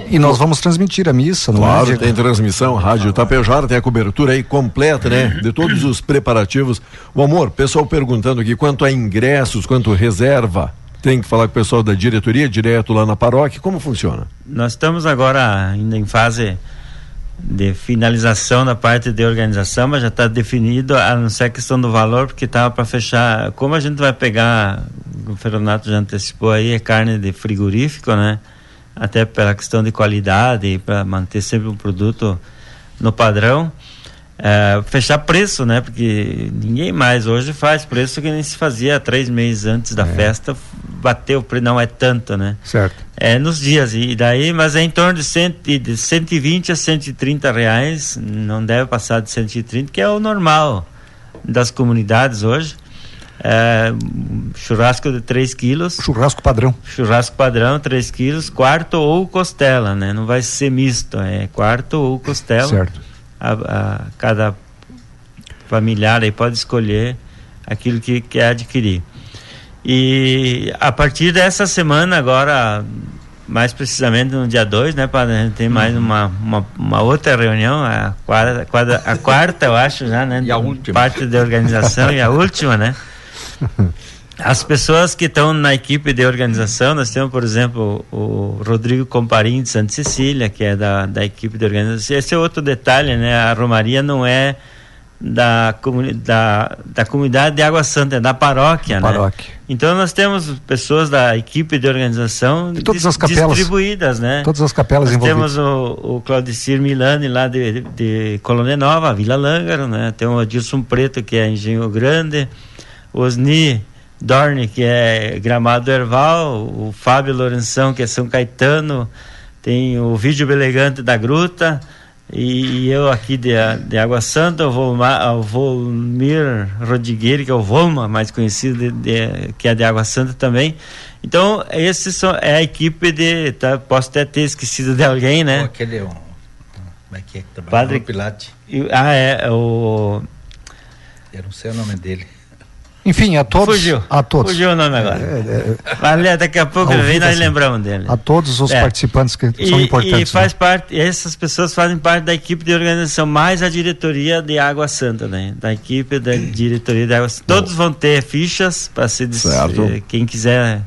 Speaker 4: E nós vamos transmitir a missa,
Speaker 3: não claro, é? Claro, tem transmissão, Rádio Tapejara, tem a cobertura aí completa, né? De todos os preparativos. O amor, pessoal perguntando aqui quanto a ingressos, quanto reserva. Tem que falar com o pessoal da diretoria, direto lá na paróquia, como funciona?
Speaker 5: Nós estamos agora ainda em fase de finalização da parte de organização, mas já está definido, a não ser a questão do valor, porque estava para fechar. Como a gente vai pegar, o Fernando já antecipou aí, é carne de frigorífico, né? Até pela questão de qualidade, para manter sempre um produto no padrão. É, fechar preço, né? Porque ninguém mais hoje faz preço que nem se fazia três meses antes da é. festa. Bateu o preço, não é tanto, né?
Speaker 4: Certo.
Speaker 5: É nos dias, e daí, mas é em torno de, cento, de 120 a 130 reais, não deve passar de 130, que é o normal das comunidades hoje. É, churrasco de 3 quilos.
Speaker 4: Churrasco padrão.
Speaker 5: Churrasco padrão, 3 quilos, quarto ou costela, né? Não vai ser misto, é quarto ou costela.
Speaker 4: Certo.
Speaker 5: A, a, cada familiar aí pode escolher aquilo que quer adquirir. E a partir dessa semana, agora, mais precisamente no dia 2, né, Padre? A gente tem mais uhum. uma, uma, uma, outra reunião, a quarta, a quarta, eu acho, já, né?
Speaker 6: E a última.
Speaker 5: Parte da organização e a última, né? <laughs> <laughs> As pessoas que estão na equipe de organização, nós temos, por exemplo, o Rodrigo Comparim de Santa Cecília, que é da, da equipe de organização. Esse é outro detalhe, né? A Romaria não é da, da, da comunidade de Água Santa, é da paróquia,
Speaker 4: né? Paróquia.
Speaker 5: Então nós temos pessoas da equipe de organização
Speaker 4: de todas as capelas,
Speaker 5: distribuídas, né?
Speaker 4: Todas as capelas
Speaker 5: nós
Speaker 4: envolvidas.
Speaker 5: Temos o, o Claudicir Milani lá de, de, de Colônia Nova, Vila Lângaro, né? Tem o Adilson Preto, que é Engenho Grande, Osni Dorne, que é Gramado Erval, o Fábio Lourenção, que é São Caetano, tem o Vídeo Belegante da Gruta, E, e eu aqui de, de Água Santa, o, Volmar, o Volmir Rodrigues, que é o Volma, mais conhecido, de, de, que é de Água Santa também. Então, esses são, é a equipe de. Tá, posso até ter esquecido de alguém, né? Oh,
Speaker 6: aquele. Um, como é que é que
Speaker 5: Padre Pilate. Ah, é, o.
Speaker 6: Eu não sei o nome dele.
Speaker 4: Enfim, a todos.
Speaker 5: Fugiu.
Speaker 4: A todos.
Speaker 5: Fugiu o nome agora. É, é, Mas daqui a pouco vem nós assim, lembramos dele.
Speaker 4: A todos os é. participantes que
Speaker 5: e,
Speaker 4: são importantes.
Speaker 5: E faz né? parte, essas pessoas fazem parte da equipe de organização, mais a diretoria de Água Santa, né? Da equipe da diretoria de Água Santa. Todos vão ter fichas para se certo. quem quiser é,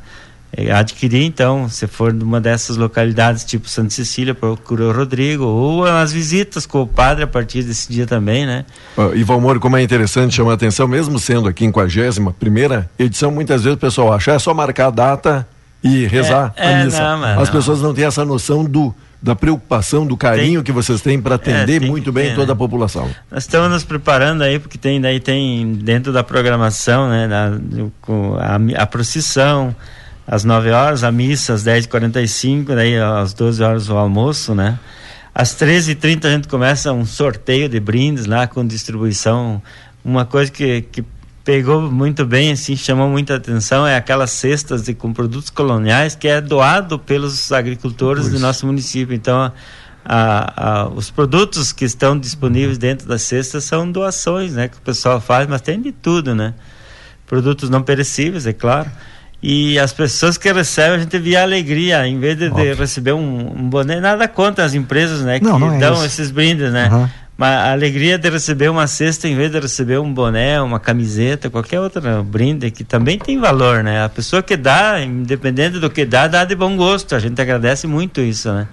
Speaker 5: adquirir, então, se for numa dessas localidades, tipo Santa Cecília, procura o Rodrigo, ou as visitas com o padre a partir desse dia também, né?
Speaker 3: Uh, e Valmor, como é interessante chamar a atenção, mesmo sendo aqui em 51 primeira edição, muitas vezes o pessoal acha é só marcar a data e rezar
Speaker 5: é,
Speaker 3: a
Speaker 5: missa. É, não,
Speaker 3: As
Speaker 5: não.
Speaker 3: pessoas não têm essa noção do da preocupação, do carinho tem, que vocês têm para atender é, muito bem ter, toda né? a população.
Speaker 5: Nós estamos nos preparando aí porque tem daí tem dentro da programação, né, da, com a, a procissão, às 9 horas, a missa às 10h45, daí às 12 horas o almoço, né? Às 13h30 a gente começa um sorteio de brindes lá com distribuição. Uma coisa que, que pegou muito bem, assim, chamou muita atenção é aquelas cestas de, com produtos coloniais que é doado pelos agricultores pois. do nosso município. Então, a, a, os produtos que estão disponíveis dentro das cestas são doações, né? Que o pessoal faz, mas tem de tudo, né? Produtos não perecíveis, é claro. E as pessoas que recebem, a gente via alegria, em vez de, de receber um, um, boné, nada contra as empresas, né?
Speaker 4: Não,
Speaker 5: que
Speaker 4: não é
Speaker 5: dão
Speaker 4: isso.
Speaker 5: esses brindes, né? Uhum. Mas a alegria de receber uma cesta em vez de receber um boné, uma camiseta, qualquer outro brinde, que também tem valor, né? A pessoa que dá, independente do que dá, dá de bom gosto. A gente agradece muito isso, né?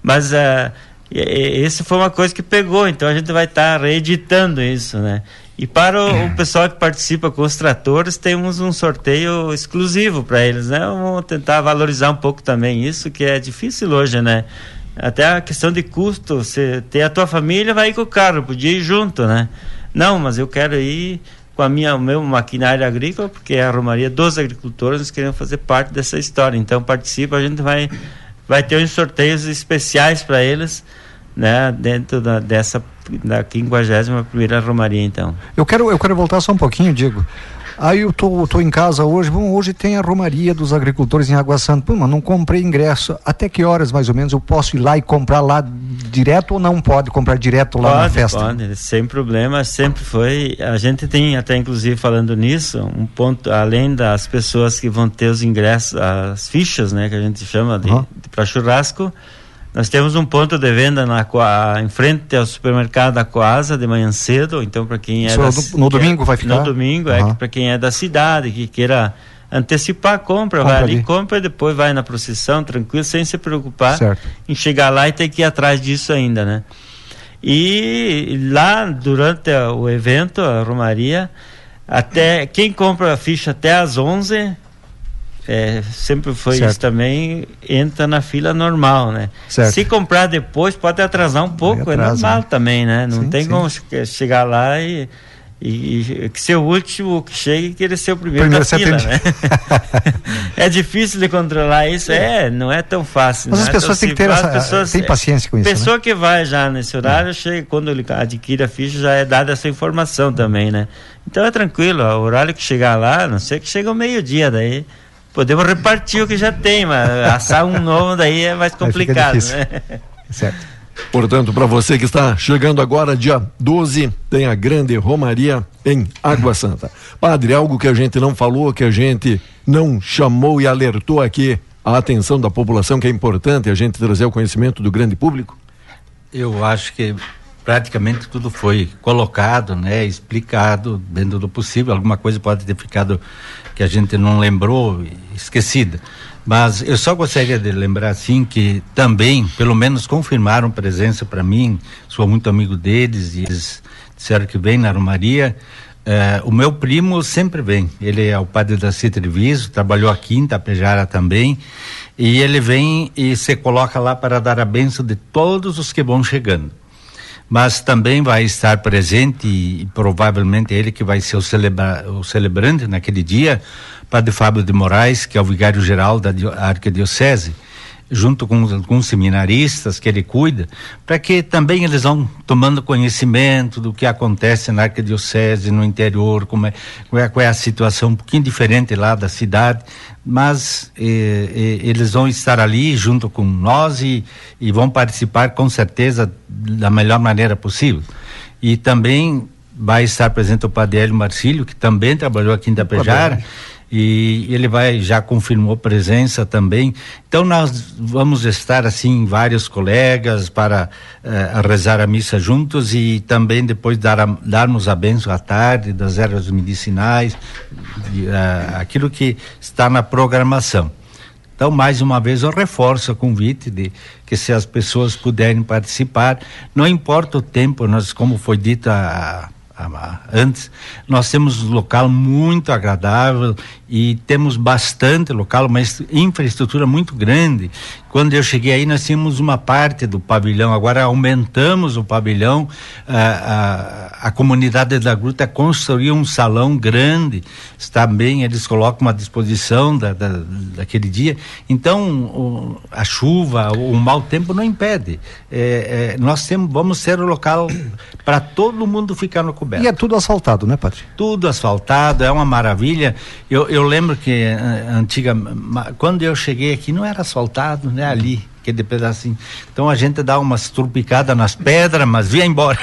Speaker 5: Mas uh, esse foi uma coisa que pegou, então a gente vai estar tá reeditando isso, né? E para o, o, pessoal que participa com os tratores, temos um sorteio exclusivo para eles, né? Vamos tentar valorizar um pouco também isso, que é difícil hoje, né? Até a questão de custo, você ter a tua família, vai ir com o carro, podia ir junto, né? Não, mas eu quero ir com a minha, meu maquinário agrícola, porque é a Romaria dos agricultores, nós queremos fazer parte dessa história. Então participa, a gente vai, vai ter uns sorteios especiais para eles, né? Dentro da, dessa da 51 primeira Romaria, então.
Speaker 4: Eu quero, eu quero voltar só um pouquinho, Diego. Aí eu tô, tô em casa hoje, bom, hoje tem a Romaria dos Agricultores em Água Santa. Pô, mas não comprei ingresso. Até que horas, mais ou menos, eu posso ir lá e comprar lá direto ou não pode comprar direto lá
Speaker 5: pode,
Speaker 4: na festa?
Speaker 5: Pode, sem problema, sempre foi. A gente tem até, inclusive, falando nisso, um ponto, além das pessoas que vão ter os ingressos, as fichas, né, que a gente chama de, uhum. de para churrasco, nós temos um ponto de venda na, em frente ao supermercado da Coasa de manhã cedo, então para quem é
Speaker 4: da, no, no domingo vai ficar?
Speaker 5: No domingo, uhum. é para quem é da cidade, que queira antecipar a compra, compra vai ali, ali, compra e depois vai na procissão, tranquilo, sem se preocupar
Speaker 4: certo.
Speaker 5: em chegar lá e ter que ir atrás disso ainda, né? E lá durante o evento, a Romaria, até quem compra a ficha até às 11 é, sempre foi certo. isso também, entra na fila normal, né?
Speaker 4: Certo.
Speaker 5: Se comprar depois, pode atrasar um pouco, é normal né? também, né? Não sim, tem sim. como chegar lá e, e, e, que ser o último que chegue e querer ser o primeiro, primeiro da fila, né? <laughs> é difícil de controlar isso, é, não é tão fácil.
Speaker 4: Mas as
Speaker 5: é
Speaker 4: pessoas têm que ter essa, pessoas, tem paciência com isso,
Speaker 5: Pessoa
Speaker 4: né?
Speaker 5: que vai já nesse horário, é. chega, quando ele adquire a ficha, já é dada essa informação também, né? Então é tranquilo, o horário que chegar lá, não sei que chega ao meio-dia daí Podemos repartir o que já tem, mas assar um novo daí é mais complicado, né?
Speaker 4: Certo.
Speaker 3: Portanto, para você que está chegando agora, dia 12, tem a grande Romaria em Água Santa. Padre, algo que a gente não falou, que a gente não chamou e alertou aqui a atenção da população, que é importante a gente trazer o conhecimento do grande público?
Speaker 6: Eu acho que praticamente tudo foi colocado, né, explicado dentro do possível. Alguma coisa pode ter ficado que a gente não lembrou, esquecida. Mas eu só gostaria de lembrar assim que também, pelo menos confirmaram presença para mim, sou muito amigo deles e eles disseram que vem na Romaria. Eh, o meu primo sempre vem, ele é o padre da Citriviso, trabalhou aqui em Tapejara também, e ele vem e se coloca lá para dar a benção de todos os que vão chegando mas também vai estar presente e, provavelmente ele que vai ser o, celebra, o celebrante naquele dia, Padre Fábio de Moraes, que é o vigário geral da Arquidiocese. Junto com, os seminaristas que ele cuida, para que também eles vão tomando conhecimento do que acontece na arquidiocese, no interior, como é, qual é, qual é a situação um pouquinho diferente lá da cidade, mas eh, eh, eles vão estar ali junto com nós e, e vão participar com certeza da melhor maneira possível. E também vai estar presente o Padre Hélio Marcílio, que também trabalhou aqui em Tapejara e ele vai já confirmou presença também. Então nós vamos estar assim vários colegas para uh, rezar a missa juntos e também depois dar a, darmos a benção à tarde das ervas medicinais, de, uh, aquilo que está na programação. Então, mais uma vez, eu reforço o convite de que se as pessoas puderem participar, não importa o tempo, nós, como foi dito a, antes, nós temos um local muito agradável e temos bastante local, uma infraestrutura muito grande. Quando eu cheguei aí, nós tínhamos uma parte do pavilhão, agora aumentamos o pavilhão. A, a, a comunidade da Gruta construiu um salão grande, está bem, eles colocam à disposição da, da, daquele dia. Então, o, a chuva, o, o mau tempo não impede. É, é, nós temos, vamos ser o local <clears throat> para todo mundo ficar no coberto.
Speaker 4: E é tudo asfaltado, né, Padre?
Speaker 6: Tudo asfaltado, é uma maravilha. Eu, eu lembro que eh, antiga, quando eu cheguei aqui não era asfaltado, né? Ali, aquele pedacinho. Então a gente dá umas trupicadas nas pedras, mas via embora.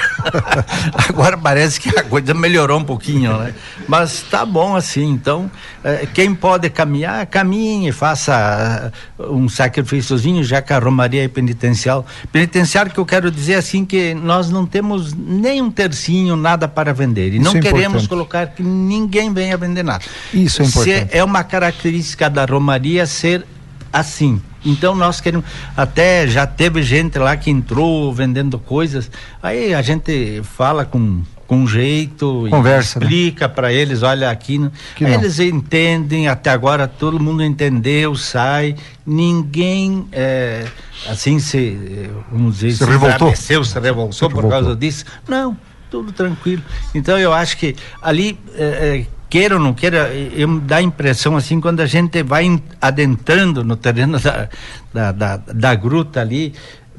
Speaker 6: <laughs> Agora parece que a coisa melhorou um pouquinho, né? Mas tá bom assim. Então, eh, quem pode caminhar, caminhe, faça uh, um sacrifíciozinho, já que a Romaria é penitencial. Penitenciário que eu quero dizer assim que nós não temos nem um tercinho, nada para vender. E Isso não é queremos importante. colocar que ninguém venha vender nada.
Speaker 4: Isso é importante.
Speaker 6: Se é uma característica da Romaria ser assim. Então nós queremos. Até já teve gente lá que entrou vendendo coisas. Aí a gente fala com com jeito
Speaker 4: Conversa,
Speaker 6: né? explica né? para eles, olha aqui, eles entendem, até agora todo mundo entendeu, sai, ninguém é, assim se, vamos dizer,
Speaker 4: se, se revoltou,
Speaker 6: se revoltou se por causa disso. Não, tudo tranquilo. Então eu acho que ali é, é, queira ou não queira, eu, dá a impressão assim, quando a gente vai adentrando no terreno <laughs> da, da, da, da gruta ali,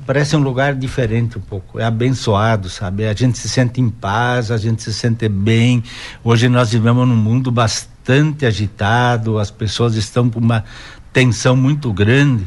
Speaker 6: parece um lugar diferente um pouco, é abençoado, sabe? A gente se sente em paz, a gente se sente bem. Hoje nós vivemos num mundo bastante agitado, as pessoas estão com uma tensão muito grande.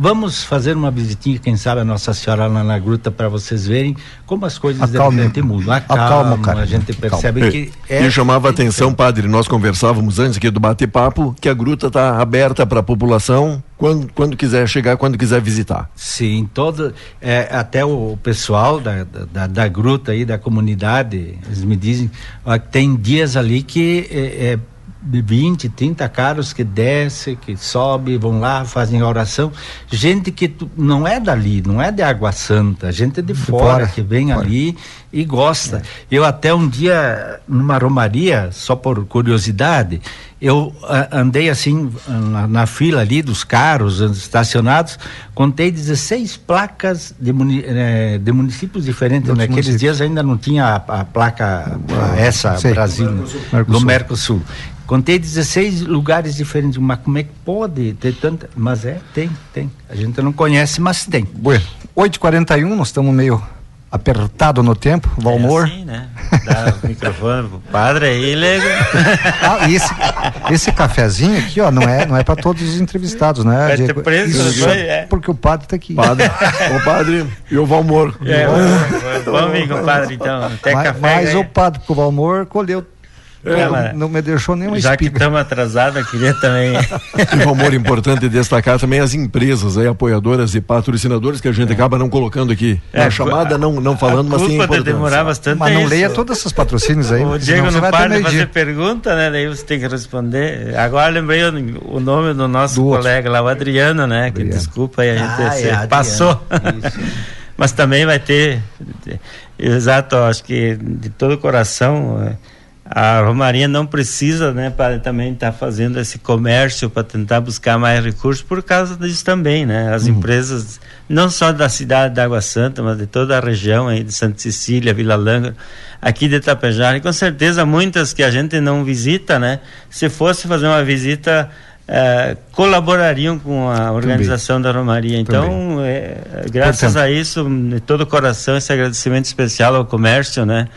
Speaker 6: Vamos fazer uma visitinha, quem sabe, a Nossa Senhora lá na gruta para vocês verem como as coisas Acalme. de repente mudam. Acalma, Acalma cara. a gente percebe Acalma. que
Speaker 3: é. E chamava a atenção, padre, nós conversávamos antes aqui do bate-papo que a gruta está aberta para a população quando, quando quiser chegar, quando quiser visitar.
Speaker 6: Sim, todo, é, até o pessoal da, da, da, gruta aí, da comunidade, eles me dizem, ó, tem dias ali que é, é de 20, 30 carros que desce, que sobe, vão lá, fazem oração. Gente que não é dali, não é de Água Santa, gente de, de fora, fora, que vem fora. ali e gosta. É. Eu até um dia, numa romaria, só por curiosidade, eu andei assim na, na, fila ali dos carros estacionados, contei 16 placas de, muni, eh, de municípios diferentes. Naqueles municípios. dias ainda não tinha a, a placa, a, essa Sei. Brasil, Mercosul. do Mercosul. Contei 16 lugares diferentes, mas como é que pode ter tanta. Mas é, tem, tem. A gente não conhece, mas tem.
Speaker 4: Bueno, 8h41, nós estamos meio apertado no tempo, Valmor. É
Speaker 5: assim, né? Dá o <laughs> microfone pro padre aí, legal. <laughs>
Speaker 4: ah, esse, esse cafezinho aqui, ó, não é, não é para todos os entrevistados, né?
Speaker 5: Vai ter preço, Isso,
Speaker 4: é. porque o padre tá aqui.
Speaker 3: Padre, <laughs> o padre e o Valmor.
Speaker 5: É, vamos, vamos, padre, então. Até
Speaker 4: mas,
Speaker 5: café.
Speaker 4: Mas o padre, o Valmor colheu é, não, não, me deixou nenhuma
Speaker 5: Já espiga. que estamos atrasados, queria também. <laughs>
Speaker 3: um amor importante destacar também as empresas aí, apoiadoras e patrocinadores que a gente é. acaba não colocando aqui. É, na chamada, a, não, não falando, mas sim
Speaker 5: de demorar bastante
Speaker 4: Mas não isso. leia todos esses patrocínios aí.
Speaker 5: O Diego não para de fazer pergunta, né? Daí você tem que responder. Agora lembrei o, o nome do nosso do colega lá, o Adriano, né? Adriano. Que desculpa aí, a gente ah, é, passou. <laughs> mas também vai ter. Exato, acho que de todo o coração é, a Romaria não precisa, né, para também estar tá fazendo esse comércio para tentar buscar mais recursos por causa disso também, né? As uhum. empresas não só da cidade de Água Santa, mas de toda a região aí de Santa Cecília, Vila Langa, aqui de Itapejara, e com certeza muitas que a gente não visita, né? Se fosse fazer uma visita é, colaborariam com a organização Também. da Romaria. Então, é, graças Portanto. a isso, de todo o coração, esse agradecimento especial ao comércio, né?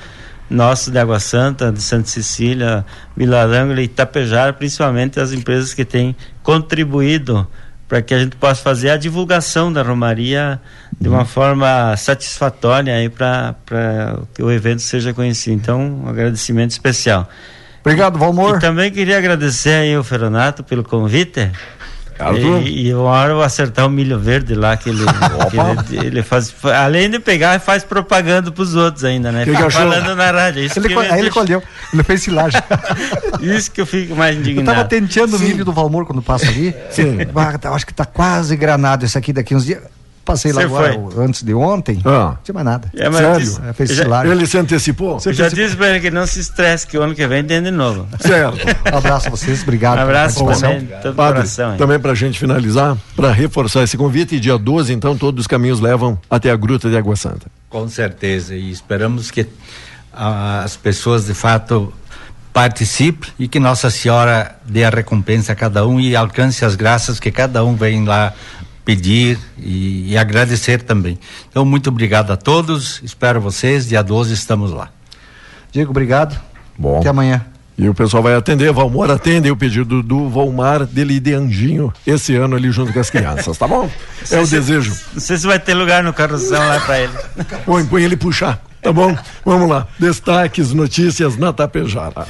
Speaker 5: Nosso de Água Santa, de Santa Cecília, Vila Ângela e Itapejara, principalmente as empresas que têm contribuído para que a gente possa fazer a divulgação da Romaria de uma forma satisfatória aí para que o evento seja conhecido. Então, um agradecimento especial.
Speaker 4: Obrigado, Valmor.
Speaker 5: E também queria agradecer aí o Feronato pelo convite. E, e uma hora eu vou acertar o milho verde lá que ele, <laughs> que ele, ele, faz. Além de pegar, faz propaganda para os outros ainda, né?
Speaker 4: Que que
Speaker 5: falando na rádio. Isso
Speaker 4: ele, co ele colheu, ele fez silagem. <laughs>
Speaker 5: Isso que eu fico mais indignado.
Speaker 4: Eu tava tenteando o milho do Valmor quando passa ali. Sim. acho que tá quase granado esse aqui daqui uns dias. Passei lá agora, antes de ontem, ah. não tinha mais nada.
Speaker 3: É, Sério? Disse, é, fez já, ele se antecipou?
Speaker 5: Você já disse para ele que não se estresse, que o ano que vem tem de novo.
Speaker 4: Certo. um <laughs> abraço a vocês, obrigado.
Speaker 5: Um abraço também,
Speaker 3: todo Padre, coração. Também para a gente finalizar, para reforçar esse convite, dia 12, então, todos os caminhos levam até a Gruta de Água Santa.
Speaker 6: Com certeza, e esperamos que as pessoas, de fato, participe e que Nossa Senhora dê a recompensa a cada um e alcance as graças que cada um vem lá pedir e, e, agradecer também. Então, muito obrigado a todos, espero vocês, dia 12 estamos lá.
Speaker 4: Diego, obrigado.
Speaker 3: Bom.
Speaker 4: Até amanhã.
Speaker 3: E o pessoal vai atender, Valmor atende o pedido do Valmar dele de Anjinho esse ano ali junto com as crianças, tá bom? é o se, desejo.
Speaker 5: Não sei se vai ter lugar no carroção lá para ele.
Speaker 3: Põe, põe ele puxar, tá bom? Vamos lá. Destaques, notícias na Tapejara.